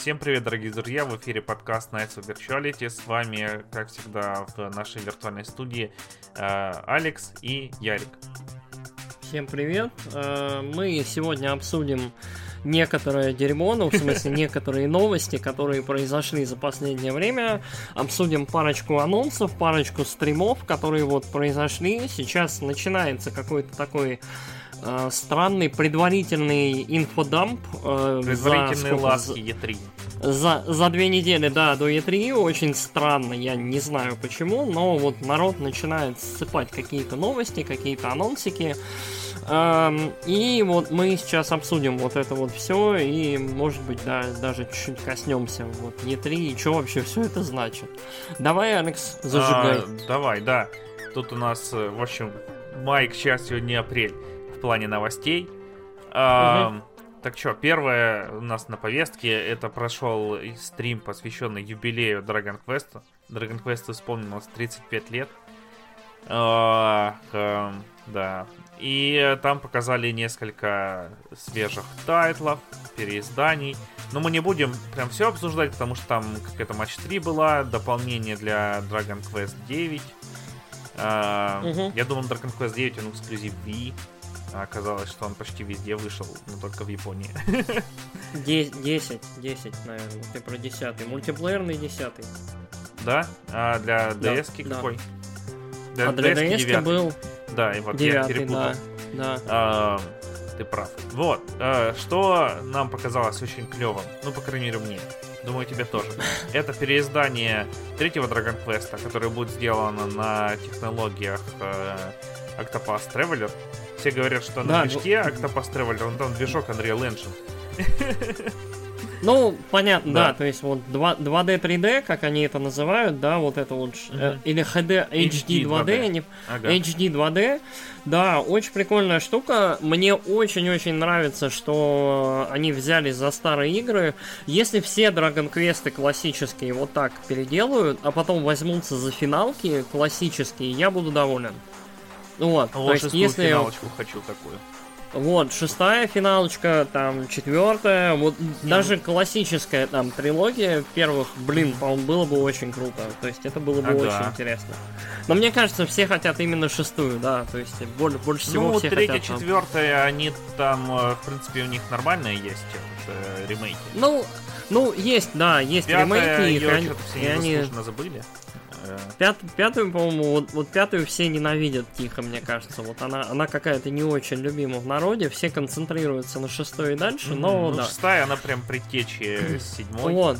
Всем привет, дорогие друзья! В эфире подкаст Nights of Virtuality. С вами, как всегда, в нашей виртуальной студии э, Алекс и Ярик. Всем привет! Э, мы сегодня обсудим некоторое дерьмо, ну, в смысле, некоторые новости, которые произошли за последнее время. Обсудим парочку анонсов, парочку стримов, которые вот произошли. Сейчас начинается какой-то такой э, странный предварительный инфодамп. Э, Предварительные за, ласки E3. За, за две недели, да, до E3 очень странно, я не знаю почему, но вот народ начинает ссыпать какие-то новости, какие-то анонсики. Эм, и вот мы сейчас обсудим вот это вот все, и может быть, да, даже чуть-чуть коснемся вот E3 и что вообще все это значит. Давай, Алекс, зажигай. А, давай, да. Тут у нас, э, в общем, май, к счастью, не апрель в плане новостей. Угу. Так что, первое у нас на повестке, это прошел стрим, посвященный юбилею Dragon Quest. Dragon Quest исполнилось 35 лет. А, да. И там показали несколько свежих тайтлов, переизданий. Но мы не будем прям все обсуждать, потому что там какая-то матч 3 была, дополнение для Dragon Quest 9. Uh, угу. Я думал, Dragon Quest 9 он эксклюзив Wii. А оказалось, что он почти везде вышел, но только в Японии. 10, 10, наверное. Ты про 10. Мультиплеерный 10. Да? А для DS да, какой? Да. а для DS, DS был... Да, и вот 9, я перепутал. Да, да. А, ты прав. Вот, а, что нам показалось очень клевым, ну, по крайней мере, мне. Думаю, тебе тоже. Это переиздание третьего Dragon Quest, которое будет сделано на технологиях э, Octopath Traveler. Все говорят, что на да, движке ну... Octopath Traveler, он там движок Unreal Engine. Ну, понятно, да. да, то есть вот 2, 2D, 3D, как они это называют, да, вот это вот, mm-hmm. или HD, HD 2D, 2D. Они, ага. HD 2D, да, очень прикольная штука, мне очень-очень нравится, что они взялись за старые игры, если все Dragon Quest классические вот так переделают, а потом возьмутся за финалки классические, я буду доволен. Вот, то есть если... финалочку хочу такую. Вот, шестая финалочка, там, четвертая, вот даже классическая там трилогия первых, блин, по-моему, было бы очень круто. То есть это было бы ага. очень интересно. Но мне кажется, все хотят именно шестую, да. То есть больше, больше всего ну, все третья, хотят. третья, четвертая, они там, э, в принципе, у них нормальные есть вот, э, ремейки. Ну, ну, есть, да, есть Пятая, ремейки, и, они, и они забыли. Пят, пятую, по-моему, вот, вот пятую все ненавидят тихо, мне кажется. Вот она, она какая-то не очень любима в народе. Все концентрируются на шестой и дальше, но ну, да. Шестая, она прям предтечи седьмой. Вот.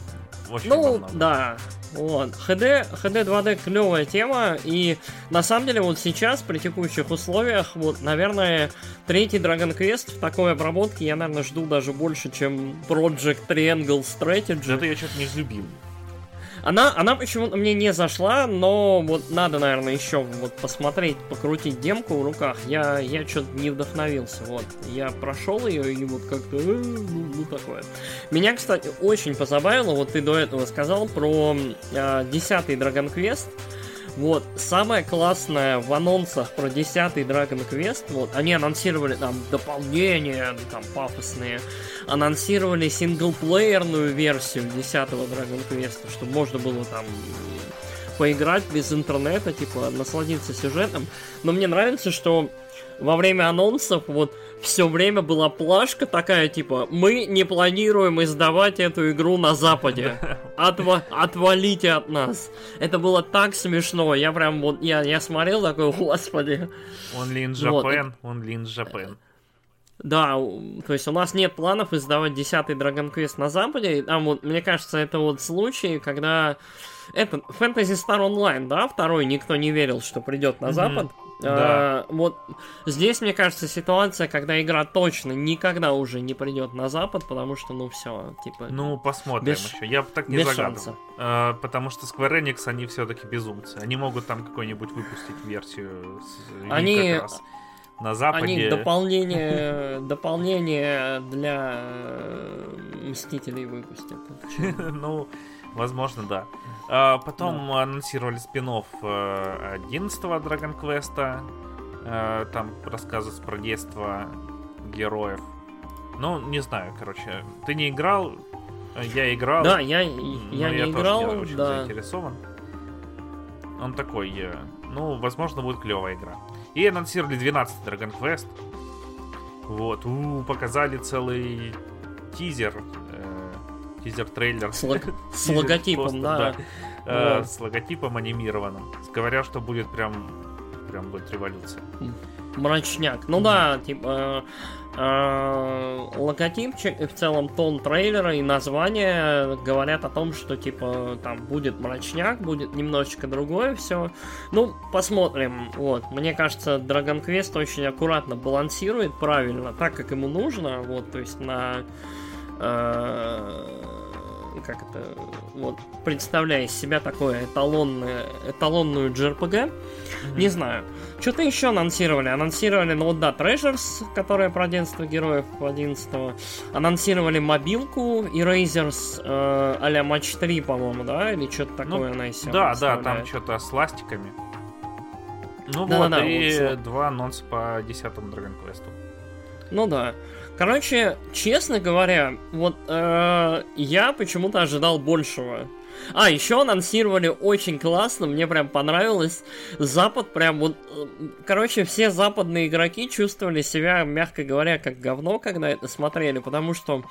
Очень ну, давно. да. Вот. HD, HD 2D клевая тема, и на самом деле вот сейчас при текущих условиях, вот, наверное, третий Dragon Quest в такой обработке я, наверное, жду даже больше, чем Project Triangle Strategy. Это я что-то не взлюбил. Она, она почему-то мне не зашла, но вот надо, наверное, еще вот посмотреть, покрутить демку в руках. Я, я что-то не вдохновился. Вот. Я прошел ее и вот как-то, э, ну, ну такое. Меня, кстати, очень позабавило, вот ты до этого сказал про э, 10 Dragon Quest. Вот, самое классное в анонсах про 10 Dragon Quest, вот, они анонсировали там дополнения, там, пафосные, анонсировали синглплеерную версию 10 Dragon Quest, чтобы можно было там поиграть без интернета, типа, насладиться сюжетом. Но мне нравится, что во время анонсов вот все время была плашка такая, типа, мы не планируем издавать эту игру на Западе. Отва отвалите от нас. Это было так смешно. Я прям вот, я, я смотрел такой, господи. Only in Japan, вот. only in Japan. Да, то есть у нас нет планов издавать 10 Dragon Quest на Западе. Там вот, мне кажется, это вот случай, когда это Fantasy Star Online, да, второй никто не верил, что придет на mm-hmm. Запад. Да. А, вот здесь, мне кажется, ситуация, когда игра точно никогда уже не придет на Запад, потому что, ну, все, типа... Ну, посмотрим без, еще. Я так не без загадывал. А, потому что Square Enix, они все-таки безумцы. Они могут там какой-нибудь выпустить версию они... как раз на Западе. Они дополнение, дополнение для э, Мстителей выпустят. Ну, возможно, да. А, потом да. анонсировали спин 11 Dragon Quest. Э, там рассказывается про детство героев. Ну, не знаю, короче. Ты не играл? Я играл. Да, я, я не я играл, тоже не очень да. заинтересован. Он такой, э, ну, возможно, будет клевая игра. И анонсировали 12 Dragon Quest. Вот, у, показали целый тизер, э, тизер-трейлер. С, лог- с логотипом, да. Э, Вот. С логотипом анимированным. Говорят, что будет прям, прям будет революция. Мрачняк. Ну да, типа э, логотипчик и в целом тон трейлера и название говорят о том, что типа там будет мрачняк, будет немножечко другое все. Ну, посмотрим. Вот. Мне кажется, Dragon Quest очень аккуратно балансирует правильно, так как ему нужно. Вот, то есть на э, как это, вот, представляя из себя такое эталонное, эталонную JRPG, не знаю. Что-то еще анонсировали. Анонсировали, ну вот да, Treasures, которая про детство героев 11 Анонсировали мобилку Erasers э, а-ля Матч 3, по-моему, да? Или что-то такое Ну, она из себя Да, да, там что-то с ластиками. Ну Да-да-да, вот, и вот, два анонса по 10 Dragon Quest. Ну да. Короче, честно говоря, вот э, я почему-то ожидал большего. А, еще анонсировали очень классно, мне прям понравилось. Запад прям вот... э, Короче, все западные игроки чувствовали себя, мягко говоря, как говно, когда это смотрели, потому что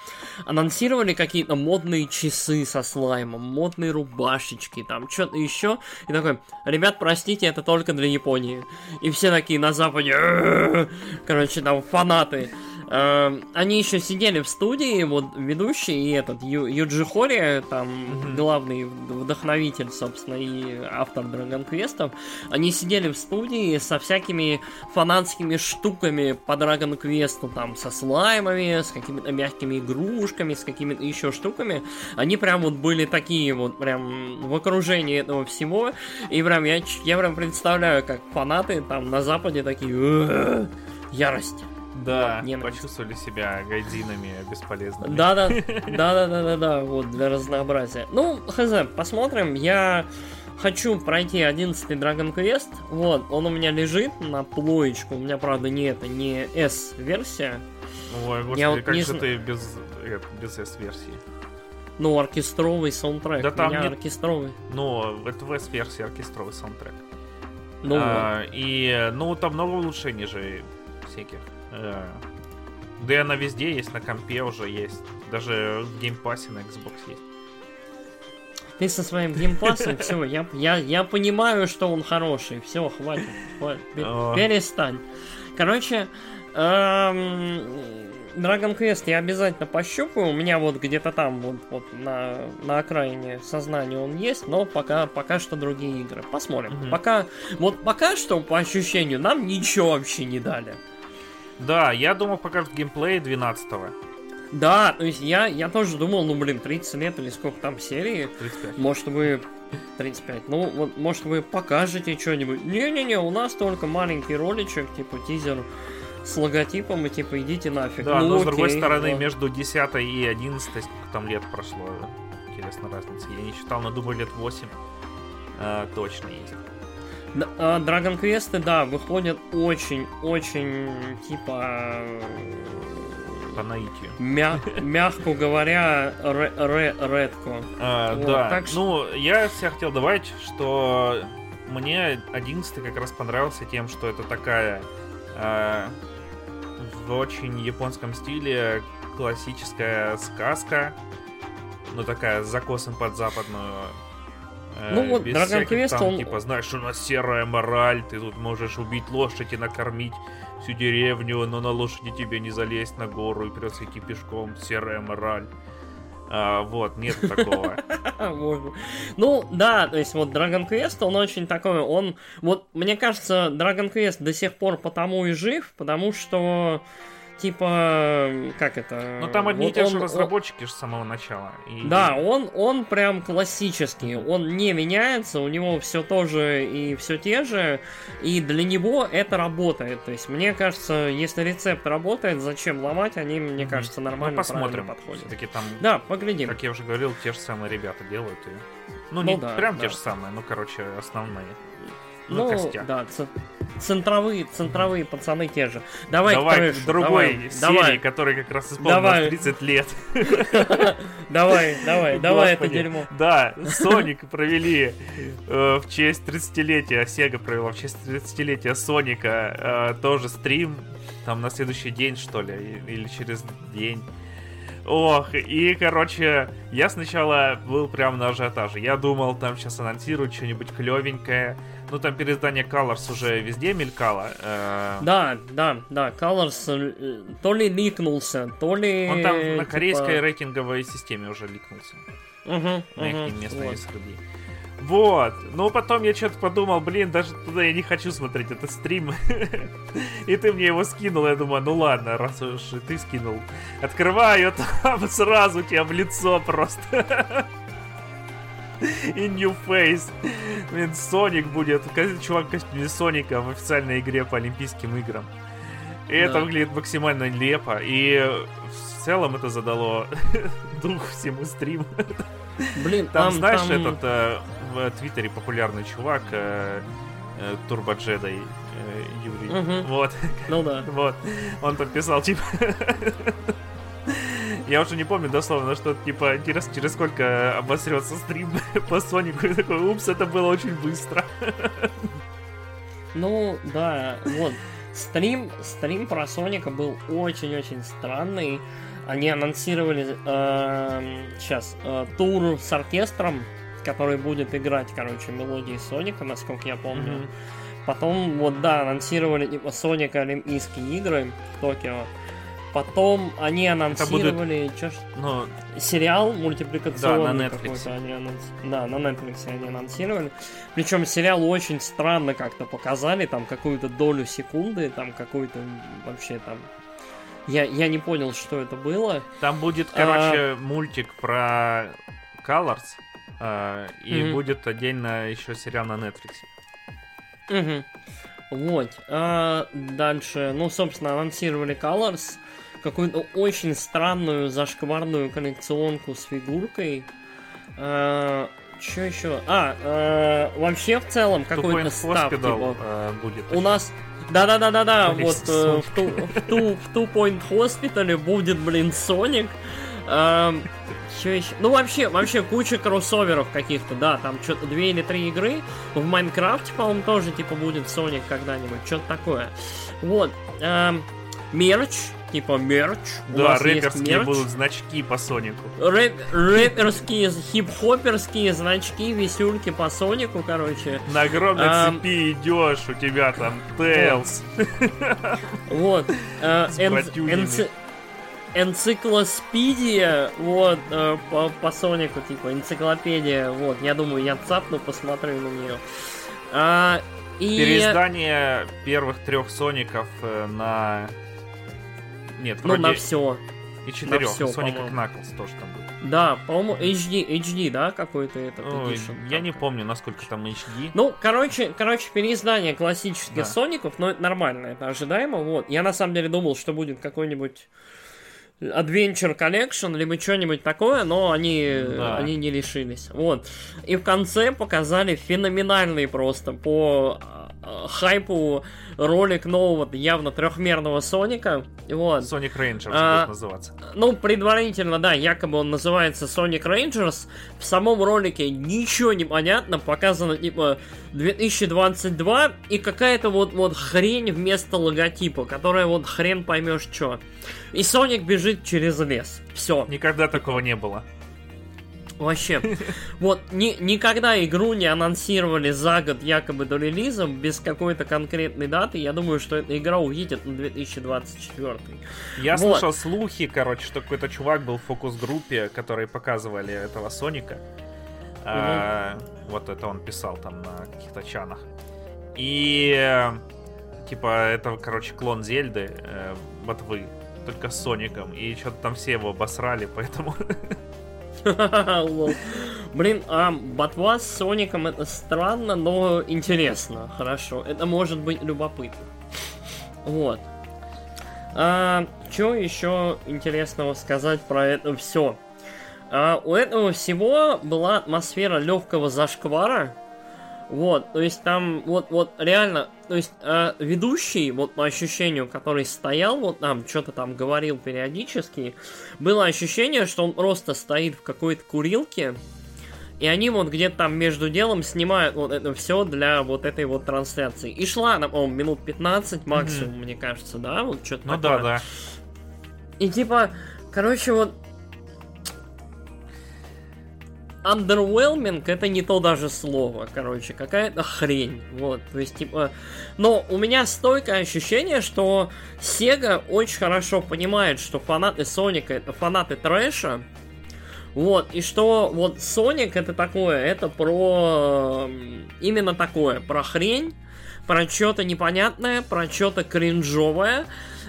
анонсировали какие-то модные часы со слаймом, модные рубашечки, там что-то еще. И такой, ребят, простите, это только для Японии. И все такие на Западе, короче, там фанаты. Э, Они еще сидели в студии, вот ведущий и этот Ю- Юджи Хори, там Мгм. главный вдохновитель, собственно, и автор Dragon Quest. Они сидели в студии со всякими фанатскими штуками по Dragon Quest, там со слаймами, с какими-то мягкими игрушками, с какими-то еще штуками. Они прям вот были такие вот прям в окружении этого всего. И прям я, я прям представляю, как фанаты там на Западе такие «Э-э-э, ярость. Да, Вот, ненависть. почувствовали себя гайдинами бесполезными. Да, да, да, да, да, да, да, вот для разнообразия. Ну, хз, посмотрим. Я хочу пройти 11 Dragon Quest. Вот, он у меня лежит на плоечку. У меня, правда, не это, не S-версия. Ой, господи, Я вот как не же ты без, э, без S-версии? Ну, оркестровый саундтрек. Да там не- оркестровый. Ну, это в S-версии оркестровый саундтрек. Ну, А, и, ну, там много улучшений же всяких. Э, Да и она везде есть, на компе уже есть. Даже в геймпассе на Xbox есть. Ты со своим геймпасом, все, я, я, я понимаю, что он хороший. Все, хватит, хватит, перестань. Короче, эм, Dragon Quest я обязательно пощупаю. У меня вот где-то там, вот, вот на, на окраине сознания он есть, но пока, пока что другие игры. Посмотрим. Мгм. Пока, вот пока что, по ощущению, нам ничего вообще не дали. Да, я думал покажут геймплей 12-го. Да, то есть я, я тоже думал, ну блин, 30 лет или сколько там серии, 35. Может вы 35. Ну, вот, может вы покажете что-нибудь. Не-не-не, у нас только маленький роличек, типа тизер с логотипом, и типа идите нафиг. Да, ну, но с другой окей, стороны, да. между 10 и 11, сколько там лет прошло, интересно разница. Я не считал, но думаю, лет 8 э, точно есть. А, Dragon Quest, да, выходят очень-очень, типа, По наитию. мя- мягко говоря, ре- ре- редко. А, Вот, да, так ну, я всегда хотел добавить, что мне 11 как раз понравился тем, что это такая а, в очень японском стиле классическая сказка, но такая с закосом под западную. Э, Ну вот, без Dragon Quest, там, он- типа, знаешь, у нас серая мораль, ты тут можешь убить лошадь и накормить всю деревню, но на лошади тебе не залезть на гору и придется идти пешком, серая мораль. А, вот, нет такого. Ну, да, то есть вот Dragon Quest, он очень такой, он... Вот, мне кажется, Dragon Quest до сих пор потому и жив, потому что, типа, как это... Ну там одни вот и те же он- разработчики же с самого начала. И- Да, он, он прям классический, он не меняется, у него все тоже и все те же, и для него это работает. То есть, мне кажется, если рецепт работает, зачем ломать, они, мне кажется, Ну, нормально посмотрим. правильно подходят. Все-таки там, Да, поглядим. как я уже говорил, те же самые ребята делают. И... Ну, Ну не да, прям да. те же самые, ну, короче, основные. Ну, да, ц- центровые, центровые пацаны те же. Давай, Давай к трэшу, другой давай, серии, давай, которой как раз исполнилось Давай. 30 лет. давай, давай, давай это дерьмо. Да, Соник провели э, в честь 30-летия, Sega провела в честь 30-летия Соника э, тоже стрим, там на следующий день, что ли, или через день. Ох, и, короче, я сначала был прям на ажиотаже. Я думал, там сейчас анонсируют что-нибудь клевенькое. Ну, там переиздание Colors уже везде мелькало. э, Да, да, да, Colors э, то ли ликнулся, то ли... Он там на типа, корейской рейтинговой системе уже ликнулся. мгм, на их мгм, местной вот. Вот. Ну, потом я что-то подумал, блин, даже туда я не хочу смотреть этот стрим. И ты мне его скинул, я думаю, ну ладно, раз уж и ты скинул. Открываю, там сразу тебя в лицо просто. In new face. Блин, Соник будет. Чувак в костюме Соника в официальной игре по Олимпийским играм. И это Да. выглядит максимально нелепо. И в целом это задало дух всему стриму. Блин, Там, знаешь, там- этот э, в Твиттере популярный чувак э, э, Турбо Джедай э, Юрий. Мгм. Вот, Ну да. вот. Он там писал, типа. Я уже не помню дословно, что типа интересно, через сколько обосрется стрим по Сонику. И такой, упс, это было очень быстро. Ну, да, вот. Стрим, стрим про Соника был очень-очень странный. Они анонсировали сейчас тур с оркестром, который будет играть, короче, мелодии Соника, насколько я помню. Мгм. Потом, вот да, анонсировали типа Соника Олимпийские игры в Токио. Потом они анонсировали чё ж- Ну, сериал мультипликационный Да, на Netflix. они анонс- Да, на Netflix они анонсировали. Причем сериал очень странно как-то показали, там какую-то долю секунды, там какой-то вообще там... Я, я не понял, что это было. там будет, А. короче, мультик про Colors. э, И Мгм. будет отдельно еще сериал на Netflix. Мгм. Вот. А дальше, ну, собственно, анонсировали Colors. Какую-то очень странную, зашкварную коллекционку с фигуркой. что еще? А, э, вообще в целом какой-то став, типа, э, будет. У нас... Да-да-да-да-да, вот э, в, ту, в, ту, в Two Point Hospital будет, блин, Соник. Эм, Что еще? Ну, вообще, вообще куча кроссоверов каких-то, да, там что-то две или три игры. В Майнкрафте, по-моему, тоже, типа, будет Соник когда-нибудь, что-то такое. Вот. эм, мерч, типа, мерч. Да, рэперские будут значки по Сонику. Рэп- рэперские, хип-хоперские значки, висюльки по Сонику, короче. На огромной Ам. цепи идешь, у тебя там Тейлз. Вот. э, Энциклоспедия, вот, э, по, по Сонику, типа, энциклопедия, вот, я думаю, я цапну, посмотрю на нее. А, и... Переиздание первых трех Соников э, на... Нет, Ну, вроде на все. и четырех. всё, Соник по-моему. Knuckles тоже там будет. Да, по-моему, HD, HD, да, какой-то этот Ой, edition я там не как- помню, насколько там HD. Ну, короче, короче, переиздание классических Да. Соников, но это нормально, это ожидаемо, вот. Я на самом деле думал, что будет какой-нибудь Adventure Collection, либо что-нибудь такое, но они, Да. они не лишились. Вот. И в конце показали феноменальный просто по хайпу ролик нового, явно трехмерного Соника. Вот. Sonic Rangers А, будет называться. Ну, предварительно, да, якобы он называется Sonic Rangers. В самом ролике ничего не понятно, показано типа 2022 и какая-то вот, вот хрень вместо логотипа, которая вот хрен поймешь что. И Соник бежит через лес. Все. Никогда такого не было. Вообще. Вот ни- никогда игру не анонсировали за год якобы до релиза без какой-то конкретной даты. Я думаю, что эта игра увидит на 2024. Я Вот. слышал слухи, короче, что какой-то чувак был в фокус-группе, которые показывали этого Соника. А, вот это он писал там на каких-то чанах. И типа это, короче, клон Зельды, э, вот вы, только с Соником. И что-то там все его обосрали, поэтому. Блин, а ботва с Соником это странно, но интересно. Хорошо. Это может быть любопытно. Вот. А, что еще интересного сказать про это все? у этого всего была атмосфера легкого зашквара. Вот, то есть там, вот, вот, реально, то есть э, ведущий, вот по ощущению, который стоял, вот там, что-то там говорил периодически, было ощущение, что он просто стоит в какой-то курилке, и они вот где-то там между делом снимают вот это все для вот этой вот трансляции. И шла она, по минут 15 максимум, mm-hmm. мне кажется, да? Вот что-то Ну такое. да, да. И типа, короче, вот underwhelming это не то даже слово, короче, какая-то хрень, вот, то есть, типа, но у меня стойкое ощущение, что Sega очень хорошо понимает, что фанаты Соника это фанаты трэша, вот, и что вот Соник это такое, это про именно такое, про хрень, про что-то непонятное, про что-то кринжовое,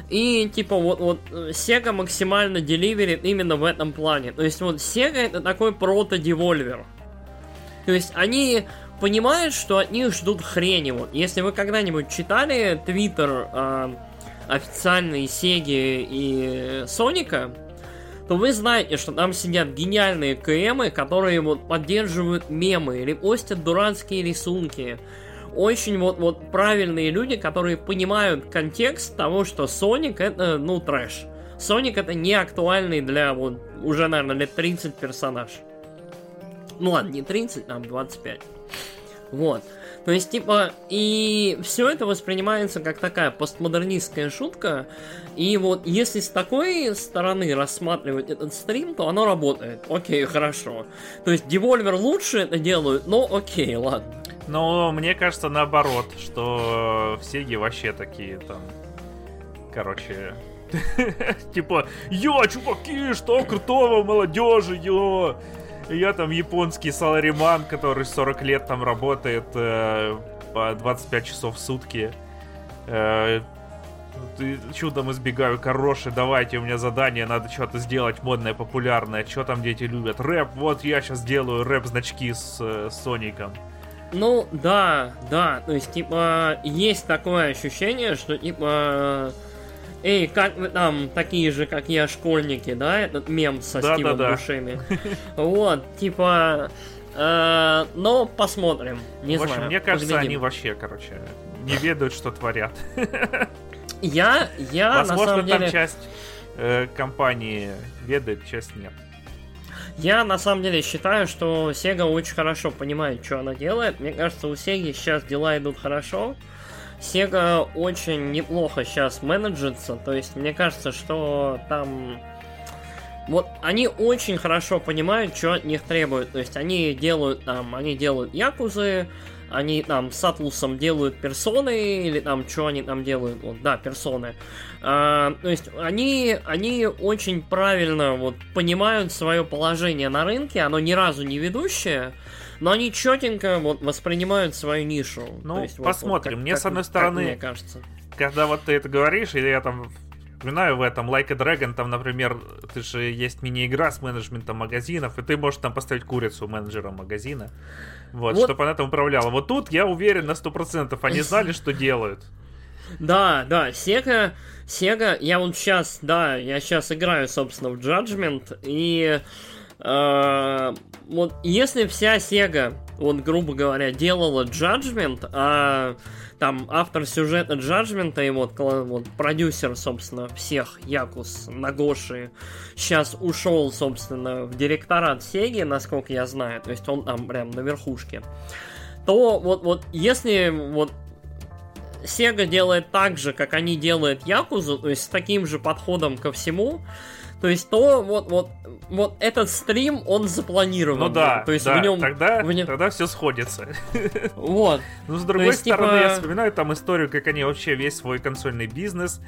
и типа вот, вот Sega максимально деливерит именно в этом плане. То есть вот Sega это такой прото-девольвер. То есть они понимают, что от них ждут хрени. Вот если вы когда-нибудь читали твиттер э, официальный Сеги и Соника, то вы знаете, что там сидят гениальные КМы, которые вот поддерживают мемы или постят дурацкие рисунки очень вот, вот правильные люди, которые понимают контекст того, что Соник это, ну, трэш. Соник это не актуальный для вот уже, наверное, лет 30 персонаж. Ну ладно, не 30, там 25. Вот. То есть, типа, и все это воспринимается как такая постмодернистская шутка. И вот если с такой стороны рассматривать этот стрим, то оно работает. Окей, хорошо. То есть, Devolver лучше это делают, но окей, ладно. Но мне кажется наоборот, что все вообще такие там... Короче, типа, йо, чуваки, что крутого, молодежи, йо. Я там японский салариман, который 40 лет там работает э, по 25 часов в сутки. Э, чудом избегаю короши, давайте, у меня задание, надо что-то сделать модное, популярное. Что там дети любят? Рэп, вот я сейчас делаю рэп-значки с, э, Соником. Ну, да, да, то есть, типа, есть такое ощущение, что, типа, эй, как вы там, такие же, как я, школьники, да, этот мем со да, Стивом да, Бушеми. Вот, типа, э, но посмотрим, не В общем, мне кажется, они вообще, короче, не ведают, что творят. Я, я, Возможно, на самом деле... там часть э, компании ведает, часть нет. Я на самом деле считаю, что Sega очень хорошо понимает, что она делает. Мне кажется, у Sega сейчас дела идут хорошо. Sega очень неплохо сейчас менеджится. То есть, мне кажется, что там... Вот они очень хорошо понимают, что от них требуют. То есть они делают там, они делают якузы, они там с Атлусом делают персоны, или там, что они там делают, вот, да, персоны. А, то есть они, они очень правильно вот понимают свое положение на рынке, оно ни разу не ведущее, но они четенько вот воспринимают свою нишу. Ну, есть, посмотрим. Вот, как, мне, как, с одной стороны, мне кажется. когда вот ты это говоришь, или я там вспоминаю в этом Like a Dragon, там, например, ты же есть мини-игра с менеджментом магазинов, и ты можешь там поставить курицу менеджера магазина, вот, вот. чтобы она там управляла. Вот тут я уверен на 100%, они знали, что делают. Да, да, Sega, Sega, я вот сейчас, да, я сейчас играю, собственно, в Judgment, и э, вот если вся Sega, вот грубо говоря, делала Judgment, а там автор сюжета Джаджмента и вот, вот продюсер, собственно, всех Якус Нагоши сейчас ушел, собственно, в директорат Сеги, насколько я знаю, то есть он там прям на верхушке, то вот, вот если вот Sega делает так же, как они делают Якузу, то есть с таким же подходом ко всему, то есть то вот, вот, вот этот стрим, он запланирован. Ну да, то есть да, в нем, тогда, в нем... тогда все сходится. Вот. Ну, с другой есть, стороны, типа... я вспоминаю там историю, как они вообще весь свой консольный бизнес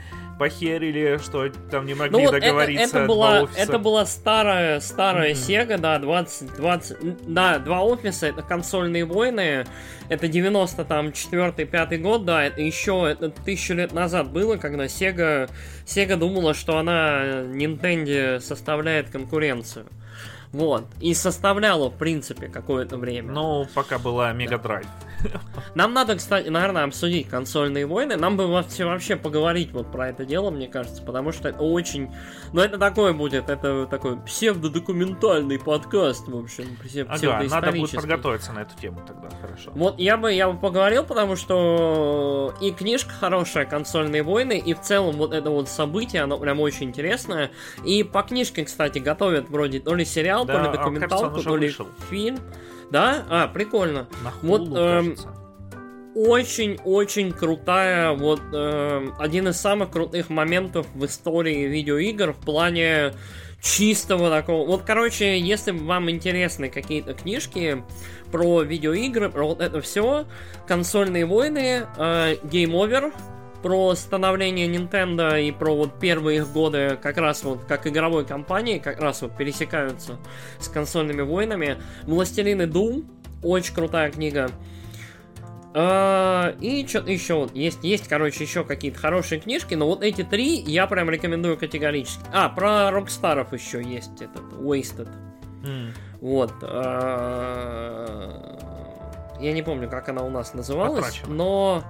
похерили, что там не могли ну, вот договориться. Это, это, была, это была старая, старая mm-hmm. Sega, да, 20, 20, да, два офиса, это консольные войны, это 90 там 4 5 год, да, это еще это тысячу лет назад было, когда Sega, Sega думала, что она Nintendo составляет конкуренцию. Вот. И составляла, в принципе, какое-то время. Ну, пока была Мега Драйв. Нам надо, кстати, наверное, обсудить консольные войны. Нам бы вообще, вообще поговорить вот про это дело, мне кажется, потому что это очень... Ну, это такое будет, это такой псевдодокументальный подкаст, в общем, Ага, надо будет подготовиться на эту тему тогда, хорошо. Вот я бы, я бы поговорил, потому что и книжка хорошая, консольные войны, и в целом вот это вот событие, оно прям очень интересное. И по книжке, кстати, готовят вроде то ли сериал, да, то ли а, документалку, а, кажется, то ли вышел. фильм. Да? А, прикольно. На вот, эм, очень-очень крутая, вот э, один из самых крутых моментов в истории видеоигр в плане чистого такого. Вот, короче, если вам интересны какие-то книжки про видеоигры, про вот это все, консольные войны, э, Game Over, про становление Nintendo и про вот первые их годы как раз вот как игровой компании, как раз вот пересекаются с консольными войнами. Властелины Doom, очень крутая книга. Uh, и что-то еще вот есть, есть, короче, еще какие-то хорошие книжки, но вот эти три я прям рекомендую категорически. А, про Рокстаров еще есть этот Wasted. Mm. Вот. Uh, я не помню, как она у нас называлась, Потрачено. но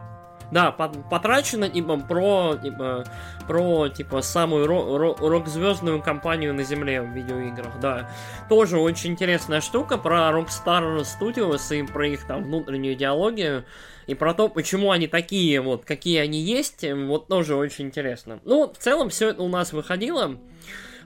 да, потрачено типа про типа про типа самую рок-звездную компанию на земле в видеоиграх, да. Тоже очень интересная штука про Rockstar Studios и про их там внутреннюю идеологию. И про то, почему они такие, вот, какие они есть, вот тоже очень интересно. Ну, в целом, все это у нас выходило.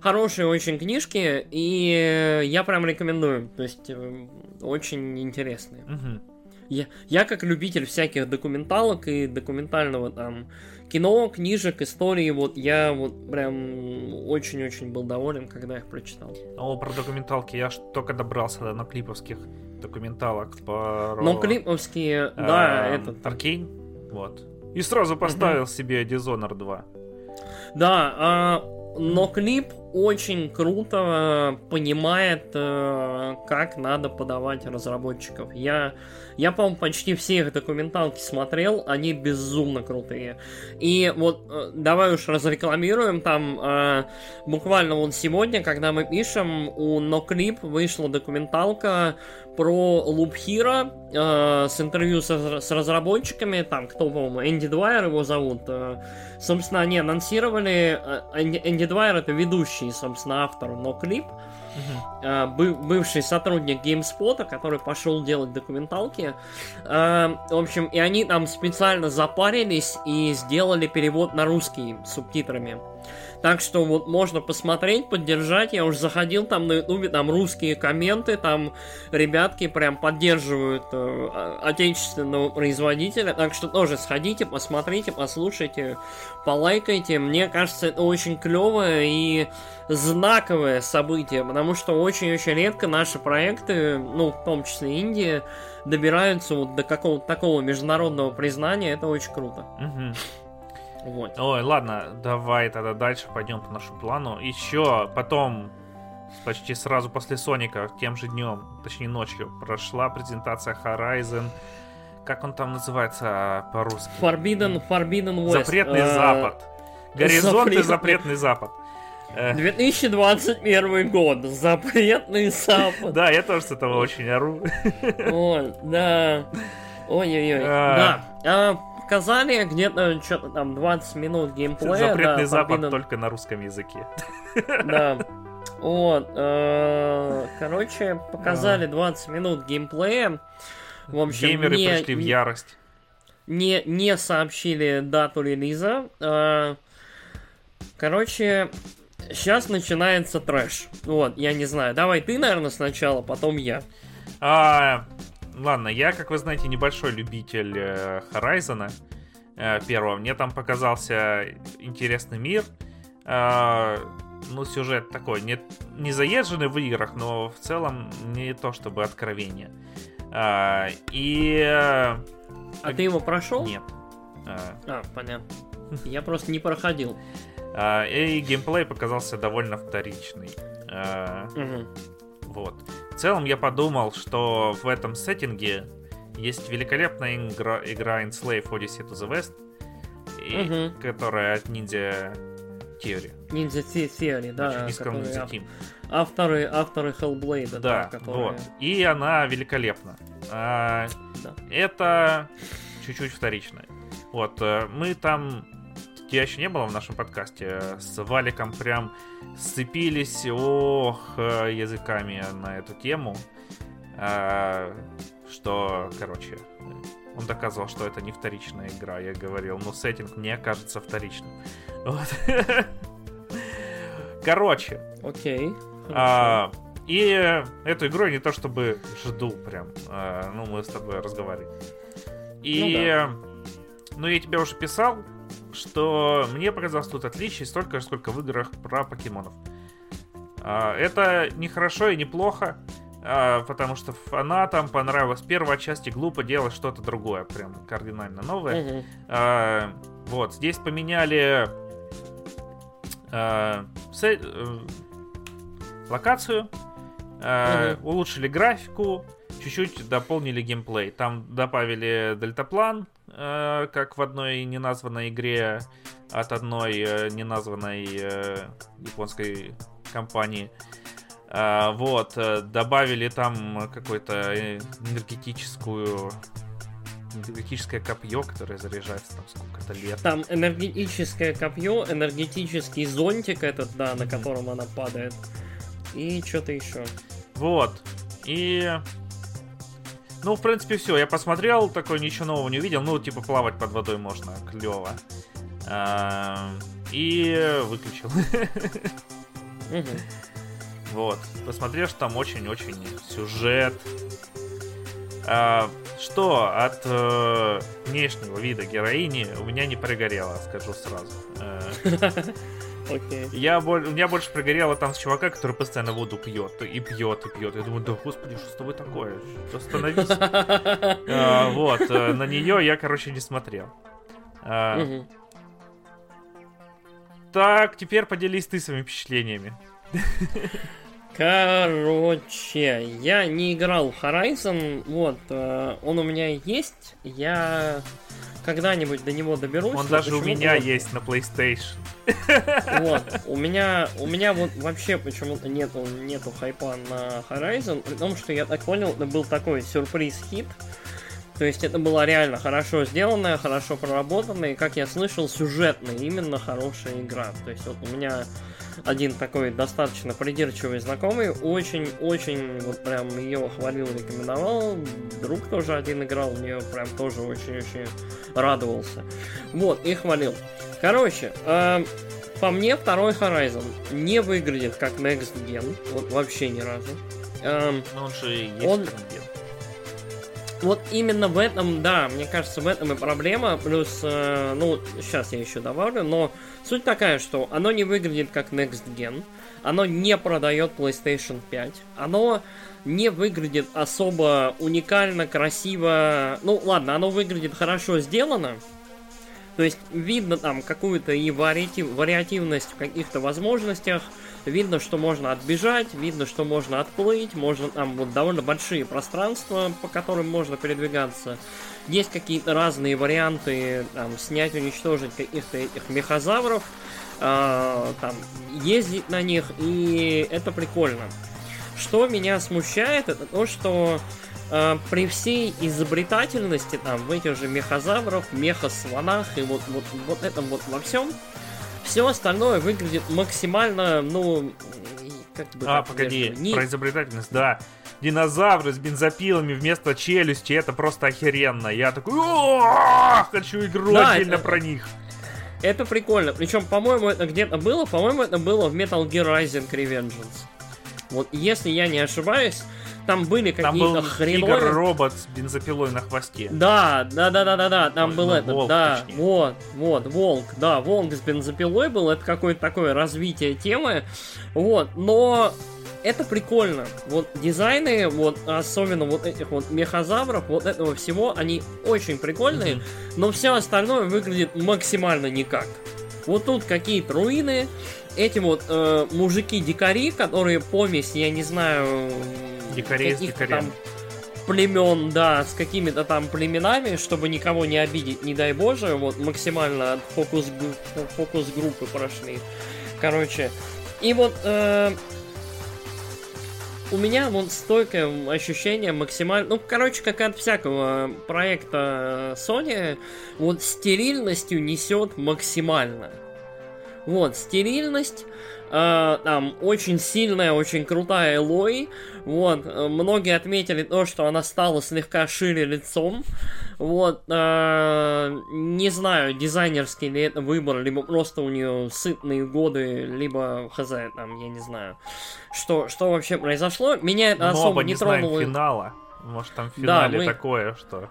Хорошие очень книжки, и я прям рекомендую. То есть, э, очень интересные. Угу. Я, я как любитель всяких документалок и документального там кино, книжек, истории, вот я вот прям очень-очень был доволен, когда их прочитал. О, про документалки я ж только добрался до клиповских документалок по... Но клиповские, да, это... Аркейн, вот. И сразу поставил себе Dishonored 2. Да, а, но клип очень круто понимает, э, как надо подавать разработчиков. Я я, по-моему, почти все их документалки смотрел, они безумно крутые. И вот э, давай уж разрекламируем там, э, буквально вот сегодня, когда мы пишем, у NoClip вышла документалка про Loop Hero э, с интервью с, с разработчиками, там, кто, по-моему, Энди Двайер его зовут. Э, собственно, они анонсировали, э, Энди, Энди Двайер это ведущий, собственно, автор NoClip. Uh-huh. бывший сотрудник GameSpot, который пошел делать документалки. А, в общем, и они там специально запарились и сделали перевод на русский субтитрами. Так что вот можно посмотреть, поддержать. Я уже заходил там на ютубе, там русские комменты, там ребятки прям поддерживают э, отечественного производителя. Так что тоже сходите, посмотрите, послушайте, полайкайте. Мне кажется, это очень клевое и знаковое событие, потому что очень-очень редко наши проекты, ну, в том числе Индия, добираются вот до какого-то такого международного признания. Это очень круто. Угу. Вот. Ой, ладно, давай тогда дальше пойдем по нашему плану. Еще потом, почти сразу после Соника, тем же днем, точнее ночью, прошла презентация Horizon. Как он там называется а, по-русски? Forbidden, Forbidden West. Запретный uh, Запад. Горизонт и Запретный Запад. 2021 э. год. Запретный Запад. Да, я тоже с этого очень ору. Ой, да. Ой-ой-ой. А. Да. Показали где-то что-то там 20 минут геймплея. Запретный да, Запад Forbidden... только на русском языке. Да. Вот. Э, короче, показали 20 минут геймплея. В общем, Геймеры не, пришли в ярость. Не, не сообщили дату релиза. Э, короче, сейчас начинается трэш. Вот, я не знаю. Давай ты, наверное, сначала, потом я. А, ладно, я, как вы знаете, небольшой любитель э, Horizon э, первого. Мне там показался интересный мир. Э, ну, сюжет такой, не, не заезженный в играх, но в целом не то чтобы откровение. И... А ты его прошел? Нет. А, понятно. Я просто не проходил. И геймплей показался довольно вторичный. Угу. Вот. В целом я подумал, что в этом сеттинге есть великолепная игра, игра Enslave Odyssey to the West, и, угу. которая от ниндзя Theory. Ninja Theory, да. Низком которые Ninja Team. Авторы, авторы Hellblade, да, Да, которые... вот. И она великолепна. А, Да. Это чуть-чуть вторично. Вот, э, мы там... Тебя еще не было в нашем подкасте. С Валиком прям сцепились, ох, э, языками на эту тему. А, Что, короче, он доказывал, что это не вторичная игра. Я говорил, ну, сеттинг мне кажется вторичным. Вот. Короче, Окей. а, и эту игру я не то чтобы жду прям. а, ну, мы с тобой разговариваем. И, ну, я тебе уже писал, что мне показалось тут отличий столько же, сколько в играх про покемонов. А, это не хорошо и не плохо, а, потому что фанатам понравилась первая часть и глупо делать что-то другое, прям кардинально новое. А, вот, здесь поменяли э, локацию, а, улучшили графику, чуть-чуть дополнили геймплей. Там добавили дельтаплан, как в одной неназванной игре от одной э, неназванной э, японской компании. А, вот, э, добавили там какой-то э, энергетическую энергетическое копье, которое заряжается там сколько-то лет. Там энергетическое копье, энергетический зонтик этот, да, на котором она падает. И что-то еще. Вот. И... Ну, в принципе, все. Я посмотрел, такой ничего нового не увидел. Ну, типа, плавать под водой можно. Клево. И выключил. Вот. Посмотрел, что там очень-очень сюжет. А, что от э, внешнего вида героини у меня не пригорело, скажу сразу. Окей. я, у меня больше пригорело там с чувака, который постоянно воду пьет, и пьет, и пьет. Я думаю, да господи, что с тобой такое? Остановись. А, Вот, э, на нее я, короче, не смотрел. А. Так, теперь поделись ты своими впечатлениями. Короче, я не играл в Horizon, вот, э, он у меня есть, я когда-нибудь до него доберусь. Он даже у меня вот- есть на PlayStation. Вот, у меня, у меня вот вообще почему-то нету, нету хайпа на Horizon, при том, что я так понял, это был такой сюрприз-хит. То есть это была реально хорошо сделанная, хорошо проработанная, и, как я слышал, сюжетная, именно хорошая игра. То есть вот у меня один такой достаточно придирчивый знакомый, очень-очень вот прям ее хвалил, рекомендовал. Друг тоже один играл, в нее прям тоже очень-очень радовался. Вот, и хвалил. Короче, эм, по мне второй Horizon не выглядит как Next Gen, вот вообще ни разу. Эм, Ну, он же есть Он- претендент. Вот именно в этом, да, мне кажется, в этом и проблема. Плюс, э, ну, сейчас я еще добавлю, но суть такая, что оно не выглядит как Next Gen, оно не продает PlayStation 5, оно не выглядит особо уникально, красиво. Ну, ладно, оно выглядит хорошо сделано. То есть видно там какую-то и вариатив- вариативность в каких-то возможностях. Видно, что можно отбежать, видно, что можно отплыть, можно там вот довольно большие пространства, по которым можно передвигаться. Есть какие-то разные варианты, там, снять, уничтожить каких-то этих мехозавров, а, там, ездить на них, и это прикольно. Что меня смущает, это то, что э, при всей изобретательности там в этих же мехозавров, мехослонах и вот, вот, вот этом вот во всем, все остальное выглядит максимально, ну, как бы А, погоди, не- про изобретательность, да. Динозавры с бензопилами вместо челюсти, это просто охеренно. Я такой, «О, хочу игру Да, отдельно это- про них. Это прикольно. Причем, по-моему, это где-то было, по-моему, это было в Metal Gear Rising Revengeance. Вот если я не ошибаюсь, там были Там был какие-то хреновые... тигр-робот с бензопилой на хвосте. Да, да, да, да, да, да, там Ой, был ну, этот, волк, да, точнее. вот, вот, волк, да, волк с бензопилой был, это какое-то такое развитие темы, вот, но это прикольно, вот дизайны, вот особенно вот этих вот мехозавров, вот этого всего, они очень прикольные, Мгм. но все остальное выглядит максимально никак. Вот тут какие-то руины, эти вот э, мужики-дикари, которые помесь, я не знаю... Дикарей с дикарем. там племен, да, с какими-то там племенами, чтобы никого не обидеть, не дай боже, вот максимально от фокус, фокус группы прошли. Короче, и вот э, у меня вот стойкое ощущение максимально... Ну, короче, как от всякого проекта Sony, вот стерильностью несет максимально. Вот, стерильность, э, там, очень сильная, очень крутая Элой, вот, э, многие отметили то, что она стала слегка шире лицом, вот, э, не знаю, дизайнерский ли это выбор, либо просто у нее сытные годы, либо, хз, там, я не знаю, что, что вообще произошло, меня это особо не, не тронуло. финала, может, там в финале да, мы... такое, что...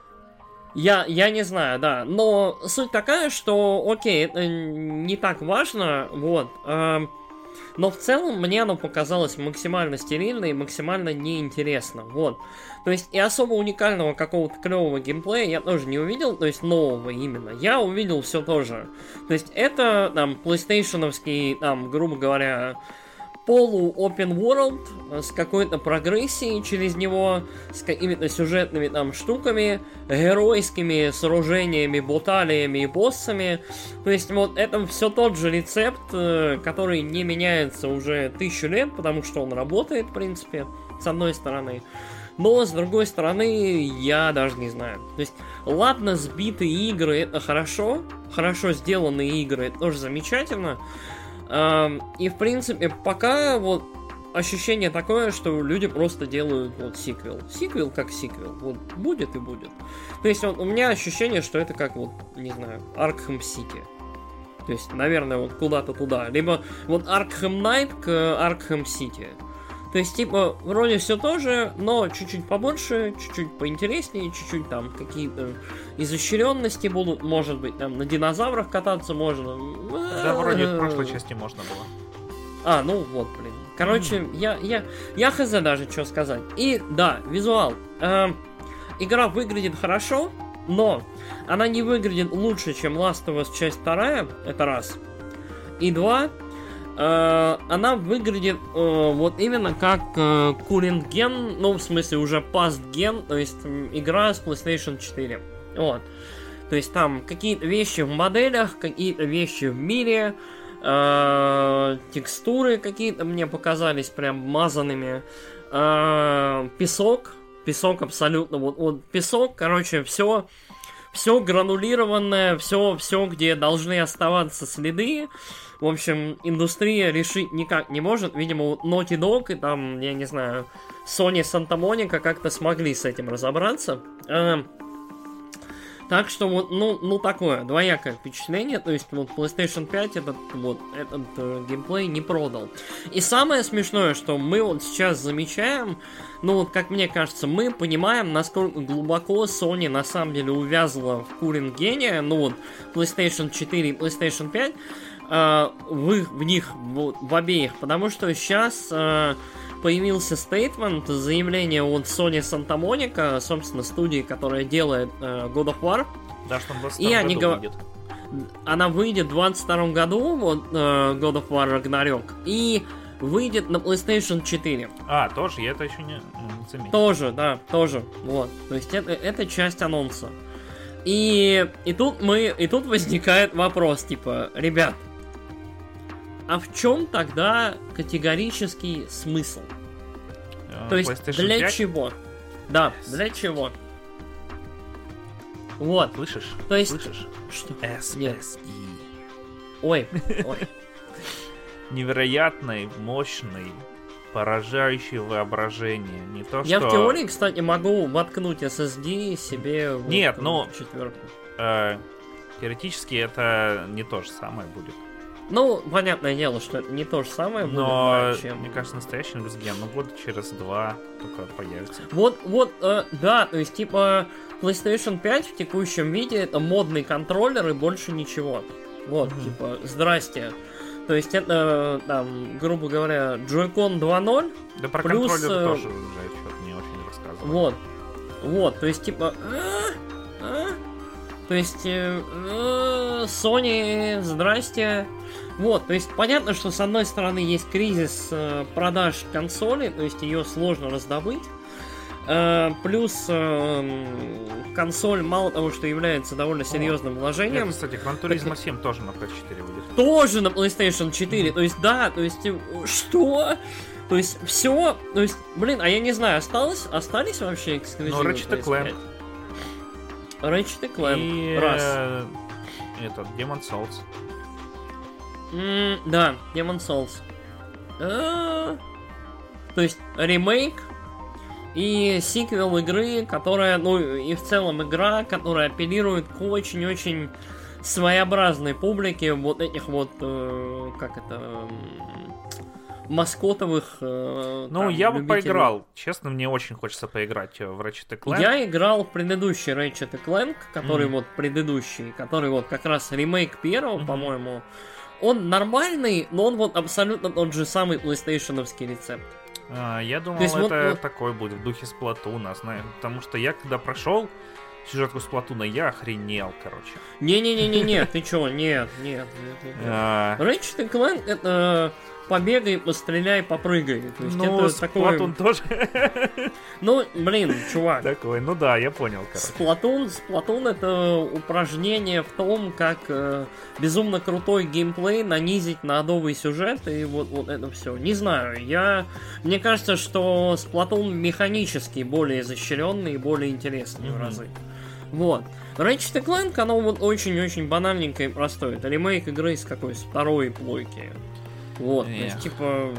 Я, я не знаю, да. Но суть такая, что, окей, это не так важно, вот. Э, но в целом мне оно показалось максимально стерильно и максимально неинтересно, вот. То есть и особо уникального какого-то клевого геймплея я тоже не увидел, то есть нового именно. Я увидел все тоже. То есть это там PlayStationовский, там, грубо говоря, полу-open world э, с какой-то прогрессией через него, с какими-то сюжетными там штуками, геройскими сооружениями, баталиями и боссами. То есть вот это все тот же рецепт, э, который не меняется уже тысячу лет, потому что он работает, в принципе, с одной стороны. Но, с другой стороны, я даже не знаю. То есть, ладно, сбитые игры это хорошо, хорошо сделанные игры это тоже замечательно, и, в принципе, пока вот ощущение такое, что люди просто делают вот сиквел. Сиквел как сиквел. Вот будет и будет. То есть вот, у меня ощущение, что это как вот, не знаю, Аркхем Сити. То есть, наверное, вот куда-то туда. Либо вот Аркхем Найт к Аркхем Сити. То есть, типа, вроде все тоже, но чуть-чуть побольше, чуть-чуть поинтереснее, чуть-чуть там какие-то изощренности будут, может быть, там на динозаврах кататься можно. Да, вроде в прошлой части можно было. А, ну вот, блин. Короче, mm. я, я, я хз даже, что сказать. И, да, визуал. Э, игра выглядит хорошо, но она не выглядит лучше, чем Last of Us часть вторая, это раз. И два, Э, она выглядит э, вот именно как э, current ген, ну, в смысле, уже past ген, то есть игра с PlayStation 4. Вот. То есть там какие-то вещи в моделях, какие-то вещи в мире, э, текстуры какие-то мне показались прям мазанными. Э, песок, песок абсолютно, вот, вот песок, короче, все все гранулированное, все, все, где должны оставаться следы. В общем, индустрия решить никак не может. Видимо, Naughty Dog и там, я не знаю, Sony Santa Monica как-то смогли с этим разобраться. Эм, так что вот, ну, ну такое, двоякое впечатление. То есть вот PlayStation 5 этот вот этот э, геймплей не продал. И самое смешное, что мы вот сейчас замечаем, ну вот как мне кажется, мы понимаем, насколько глубоко Sony на самом деле увязла в куринг гения. Ну вот PlayStation 4 и PlayStation 5 э, в, в них в, в обеих, потому что сейчас э, появился стейтмент, заявление от Sony Santa Monica, собственно, студии, которая делает э, God of War. Да, что он и они гов... выйдет. Она выйдет в 22 году, вот э, God of War Ragnarok, и выйдет на PlayStation 4. А, тоже, я это еще не, не заметил. Тоже, да, тоже, вот. То есть это, это часть анонса. И, и тут мы, и тут возникает вопрос, типа, ребят, а в чем тогда категорический смысл? Uh, То есть для 5? чего? Да, yes. для чего? Вот. Слышишь? То есть... Слышишь? Что? Нет. Ой, ой. Невероятный, мощный, поражающий воображение. Не то, Я что... в теории, кстати, могу воткнуть SSD себе Нет, в ну, четверку. Э, теоретически это не то же самое будет. Ну, понятное дело, что это не то же самое будет, Но, чем... мне кажется, настоящий NextGen, ну, год через два только появится. Вот, вот, э, да, то есть, типа, PlayStation 5 в текущем виде это модный контроллер и больше ничего. Вот, mm-hmm. типа, здрасте. То есть это, там, грубо говоря, Joy-Con 2.0. Да про плюс, контроллер э, тоже уже что-то не очень рассказывал. Вот. Вот, то есть, типа... А, а? То есть, э, э, Sony, здрасте. Вот, то есть понятно, что с одной стороны есть кризис э, продаж консоли, то есть ее сложно раздобыть. Э, плюс э, консоль мало того, что является довольно серьезным вложением. Это, кстати, Gran Turismo 7 тоже на PS4 выйдет. Тоже на PlayStation 4. То есть, да, то есть, э, что? То есть, все, то есть, блин, а я не знаю, осталось, остались вообще эксклюзивы? Ну, Ratchet Clank. Ratchet Clank, И раз. э, этот, Demon Souls. М, да, Demon Souls. А, То есть ремейк и сиквел игры, которая, ну и в целом игра, которая апеллирует к очень-очень своеобразной публике вот этих вот, э, как это, маскотовых. э, Ну, там, я бы любителей. поиграл. Честно, мне очень хочется поиграть в Ratchet Clank. Я играл в предыдущий Ratchet Clank, который Мгм. вот предыдущий, который вот как раз ремейк первого, Мгм. по-моему. Он нормальный, но он вот абсолютно тот же самый PlayStationовский рецепт. А, я думал, есть вот- это вот- такой будет в духе Сплатуна, знаю. Потому что я когда прошел сюжетку Сплатуна, я охренел, короче. Не-не-не-не-не, ты чё, нет, нет, нет, нет. нет. А, Ratchet Clank это побегай, постреляй, попрыгай. То есть Ну, это такой... Сплатун тоже Ну, блин, чувак. такой. Ну да, я понял, короче. Сплатун, Сплатун это упражнение в том, как э, безумно крутой геймплей нанизить на адовый сюжет и вот, вот это все. Не знаю, я... Мне кажется, что Сплатун механически более изощренный и более интересный в Мгм. разы. Вот. Ratchet Clank, оно вот очень-очень банальненькое и простое. Это ремейк игры с какой? С второй плойки. Вот, то есть, Эх. типа...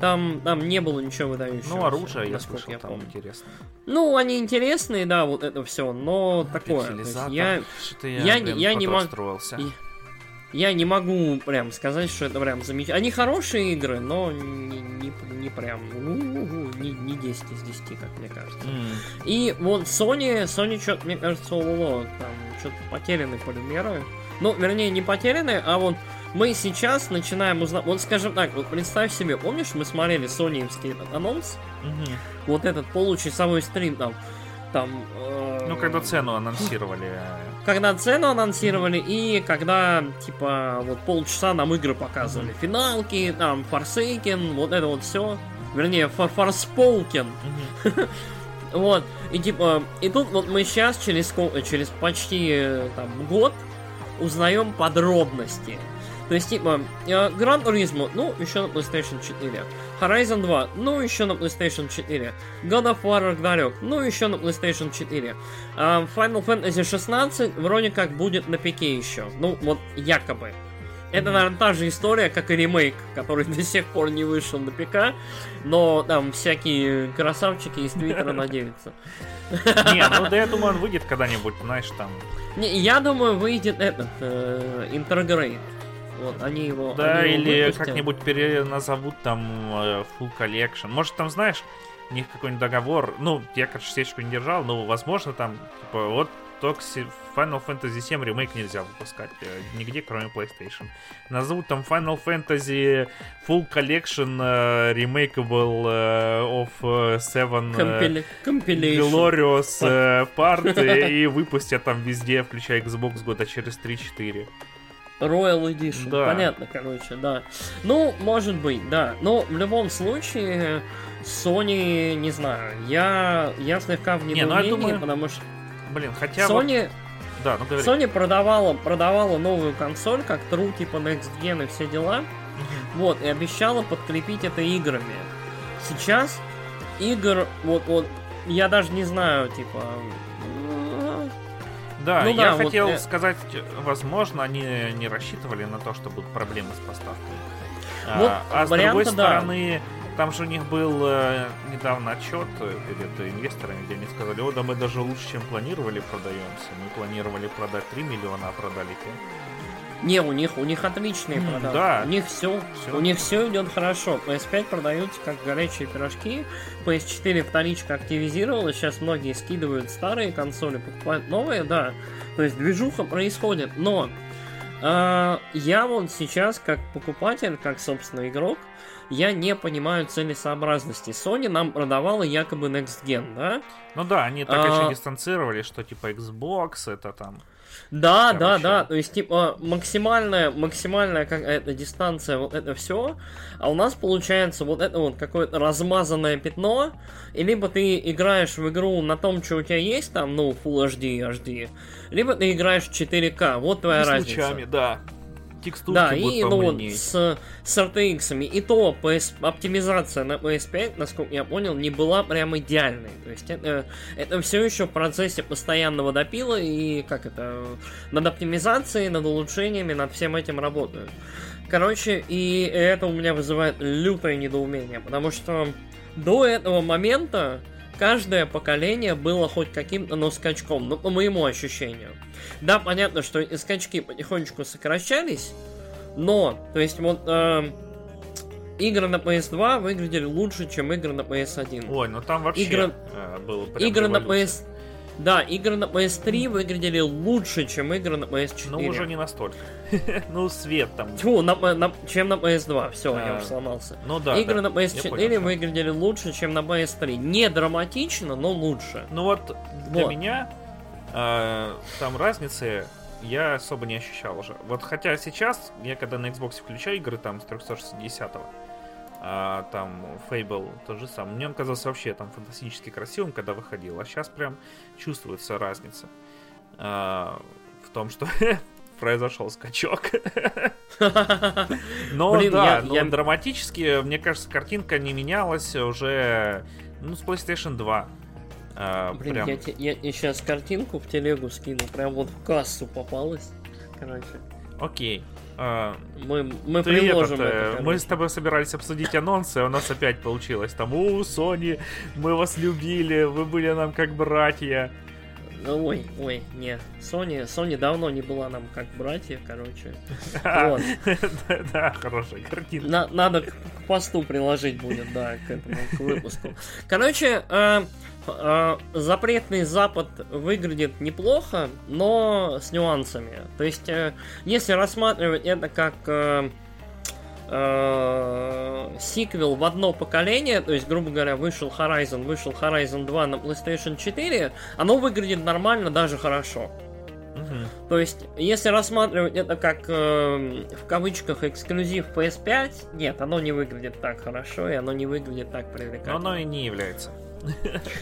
Там, там не было ничего выдающегося. Ну, оружие, я насколько слышал, там помню. интересно. Ну, они интересные, да, вот это все, но такое. есть я, я я, я не мог- подрастроился. и- я не могу прям сказать, что это прям замечательно. Они хорошие игры, но не, не, не прям у-у-у, не, не 10 из 10, как мне кажется. М, И вот Sony, Sony что-то, мне кажется, ого, там что-то потеряны полимеры. Ну, вернее, не потеряны, а вот мы сейчас начинаем узнавать... Вот, скажем так, вот представь себе, помнишь, мы смотрели сониевский этот анонс? мгм. Вот этот получасовой стрим там... Там... э, Ну, когда цену анонсировали. когда цену анонсировали и когда, типа, вот полчаса нам игры показывали. Финалки, там, Forsaken, вот это вот все. Вернее, Forspoken. Мгм. Вот. И типа, и тут вот мы сейчас, через, через почти э, там, год, узнаем подробности. То есть, типа, э, Gran Turismo, ну, еще на PlayStation 4. Horizon 2, ну, еще на PlayStation 4. God of War Ragnarok, ну, еще на PlayStation 4. А Final Fantasy 16 вроде как будет на пике еще. Ну, вот якобы. Это, наверное, та же история, как и ремейк, который до сих пор не вышел на ПК, но там всякие красавчики из Твиттера надеются. Не, ну да я думаю, он выйдет когда-нибудь, знаешь, там. Не, я думаю, выйдет этот э, Intergrade. Вот, они его. Да, они или выпустят. как-нибудь переназовут там э, Full Collection. Может, там, знаешь, у них какой-нибудь договор. Ну, я, короче, свечку не держал, но, возможно, там, типа, вот только Final Fantasy 7 ремейк нельзя выпускать э, нигде, кроме PlayStation. Назовут там Final Fantasy Full Collection э, Remakable э, of э, Seven Compil- Compilation. Glorious э, Part и выпустят там везде, включая Xbox года через 3-4. Royal Edition. Да. Понятно, короче, да. Ну, может быть, да. Но в любом случае, Sony, не знаю, я, я слегка в Не, ну, я недоумении, думаю, потому что Блин, хотя вот- Sony, Да, ну говори. Sony продавала, продавала новую консоль, как True, типа Next Gen и все дела. Вот, и обещала подкрепить это играми. Сейчас игр, вот, вот, я даже не знаю, типа... Да, Ну я да, вот, хотел э, сказать, возможно, они не рассчитывали на то, что будут проблемы с поставкой. Вот а, а с другой да. стороны, там же у них был э, недавно отчет э, перед инвесторами, где они сказали, о, да мы даже лучше, чем планировали, продаемся. Мы планировали продать 3 миллиона, а продали 5. Не, у них, у них отличные продажи. да. У них все, Всё. у них все идет хорошо. PS5 продаются как горячие пирожки. PS4 вторичка активизировалась. Сейчас многие скидывают старые консоли, покупают новые, да. То есть движуха происходит. Но а, я вот сейчас, как покупатель, как, собственно, игрок, я не понимаю целесообразности. Sony нам продавала якобы Next Gen, да? Ну да, они так еще А. дистанцировали, что типа Xbox это там. Да, да, Короче. да, то есть, типа, максимальная, максимальная какая-то дистанция, вот это все, а у нас получается вот это вот какое-то размазанное пятно, и либо ты играешь в игру на том, что у тебя есть, там, ну, Full HD, HD, либо ты играешь в 4К, вот твоя И с разница. лучами, да. Текстурки Да, будут и ну, вот помыльнее. с, с RTX, и то PS, оптимизация на PS5, насколько я понял, не была прям идеальной. То есть это, это все еще в процессе постоянного допила, и как это, над оптимизацией, над улучшениями, над всем этим работают. Короче, и это у меня вызывает лютое недоумение, потому что до этого момента каждое поколение было хоть каким-то, но скачком, ну, по моему ощущению. Да, понятно, что скачки потихонечку сокращались, но, то есть вот э, игры на PS2 выглядели лучше, чем игры на PS1. Ой, ну там вообще Игры- э, было прям игры на революция. PS... Да, игры на PS3 выглядели лучше, чем игры на PS4. Ну уже не настолько. ну свет там. Тьфу, на, на- чем на PS2. Все, я А, уже сломался. Ну да. игры да, на я PS4 понял, выглядели лучше, чем на PS3. Не драматично, но лучше. Ну вот для Вот. меня э, там разницы я особо не ощущал уже. Вот хотя сейчас, я когда на Xbox включаю игры там с 360 а, там Fable тот же самый, мне он казался вообще там фантастически красивым, когда выходил, а сейчас прям чувствуется разница а, в том, что произошел скачок. Но Блин, да, я- но я- драматически, мне кажется, картинка не менялась уже ну, с PlayStation 2. А, Блин, прям- я, я, сейчас картинку в телегу скину, прям вот в кассу попалась. Короче, Окей. А, мы, мы ты приложим этот, э, это. мы короче. с тобой собирались обсудить анонсы, а у нас опять получилось там, у, Sony, мы вас любили, вы были нам как братья. Ну, Ой, ой, не. Sony, Sony давно не была нам как братья, короче. Вот. Да, хорошая картинка. На- надо к, к посту приложить будет, да, к этому, к выпуску. Короче, э, запретный Запад выглядит неплохо, но с нюансами. То есть, э, если рассматривать это как э, э, сиквел в одно поколение, то есть, грубо говоря, вышел Horizon, вышел Horizon 2 на PlayStation 4, оно выглядит нормально, даже хорошо. Мгм. То есть, если рассматривать это как э, в кавычках эксклюзив PS5, нет, оно не выглядит так хорошо, и оно не выглядит так Но привлекательно. оно и не является.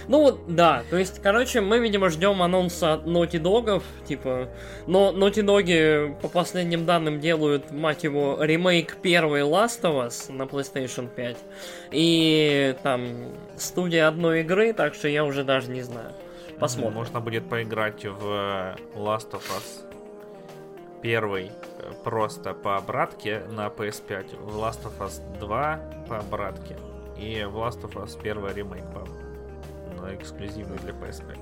Ну вот, да, то есть, короче, мы, видимо, ждем анонса от Naughty Dog'ов, типа, но Naughty Dog'и, по последним данным, делают, мать его, ремейк первой Last of Us на PlayStation 5, и там студия одной игры, так что я уже даже не знаю. Посмотрим. Можно будет поиграть в э, Last of Us первый э, просто по обратке на PS5, в Last of Us 2 по обратке и в Last of Us первый ремейк по эксклюзивный для PS5.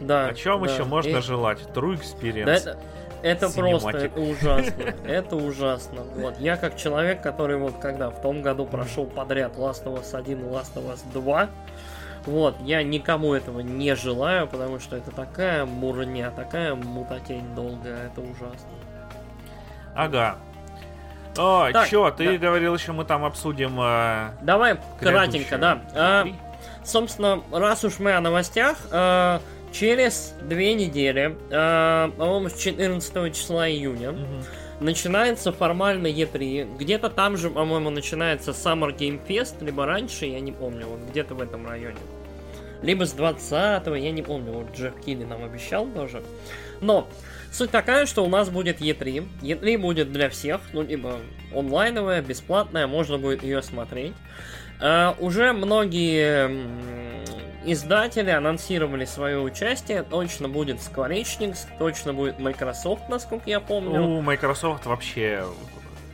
Да, О чем да. еще можно И- желать? True Experience. Да это, это просто это ужасно. Это ужасно. Вот. Я как человек, который вот когда в том году прошел подряд Last of Us 1 и Last of Us 2, вот, я никому этого не желаю, потому что это такая мурня, такая мутатень долгая, это ужасно. Ага. О, Так, чё, ты да. говорил еще, мы там обсудим... э, Давай кратенько, да. А, E3. Собственно, раз уж мы о новостях, э, через две недели, э, по-моему, с 14 числа июня, Мгм. начинается формально E3. Где-то там же, по-моему, начинается Summer Game Fest, либо раньше, я не помню, вот где-то в этом районе. Либо с 20 я не помню, вот Джефф Килли нам обещал тоже. Но суть такая, что у нас будет E3. E3 будет для всех, ну, либо онлайновая, бесплатная, можно будет ее смотреть. А, уже многие издатели анонсировали свое участие. Точно будет Square Enix, точно будет Microsoft, насколько я помню. У Microsoft вообще...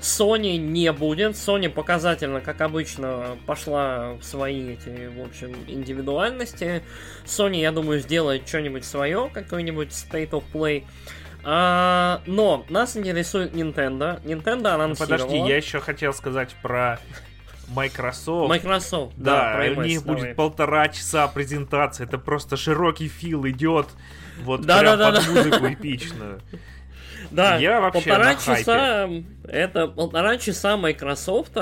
Sony не будет. Sony показательно, как обычно, пошла в свои эти, в общем, индивидуальности. Sony, я думаю, сделает что-нибудь свое, какой-нибудь State of Play. А, но нас интересует Nintendo. Nintendo анонсировала. Подожди, я еще хотел сказать про Microsoft. Microsoft, Да, про у них будет полтора часа презентации. Это просто широкий фил идет. Вот Да, прям да, да, под да. музыку эпичную. Да, Я вообще полтора на хайпе. часа, это полтора часа Microsoft,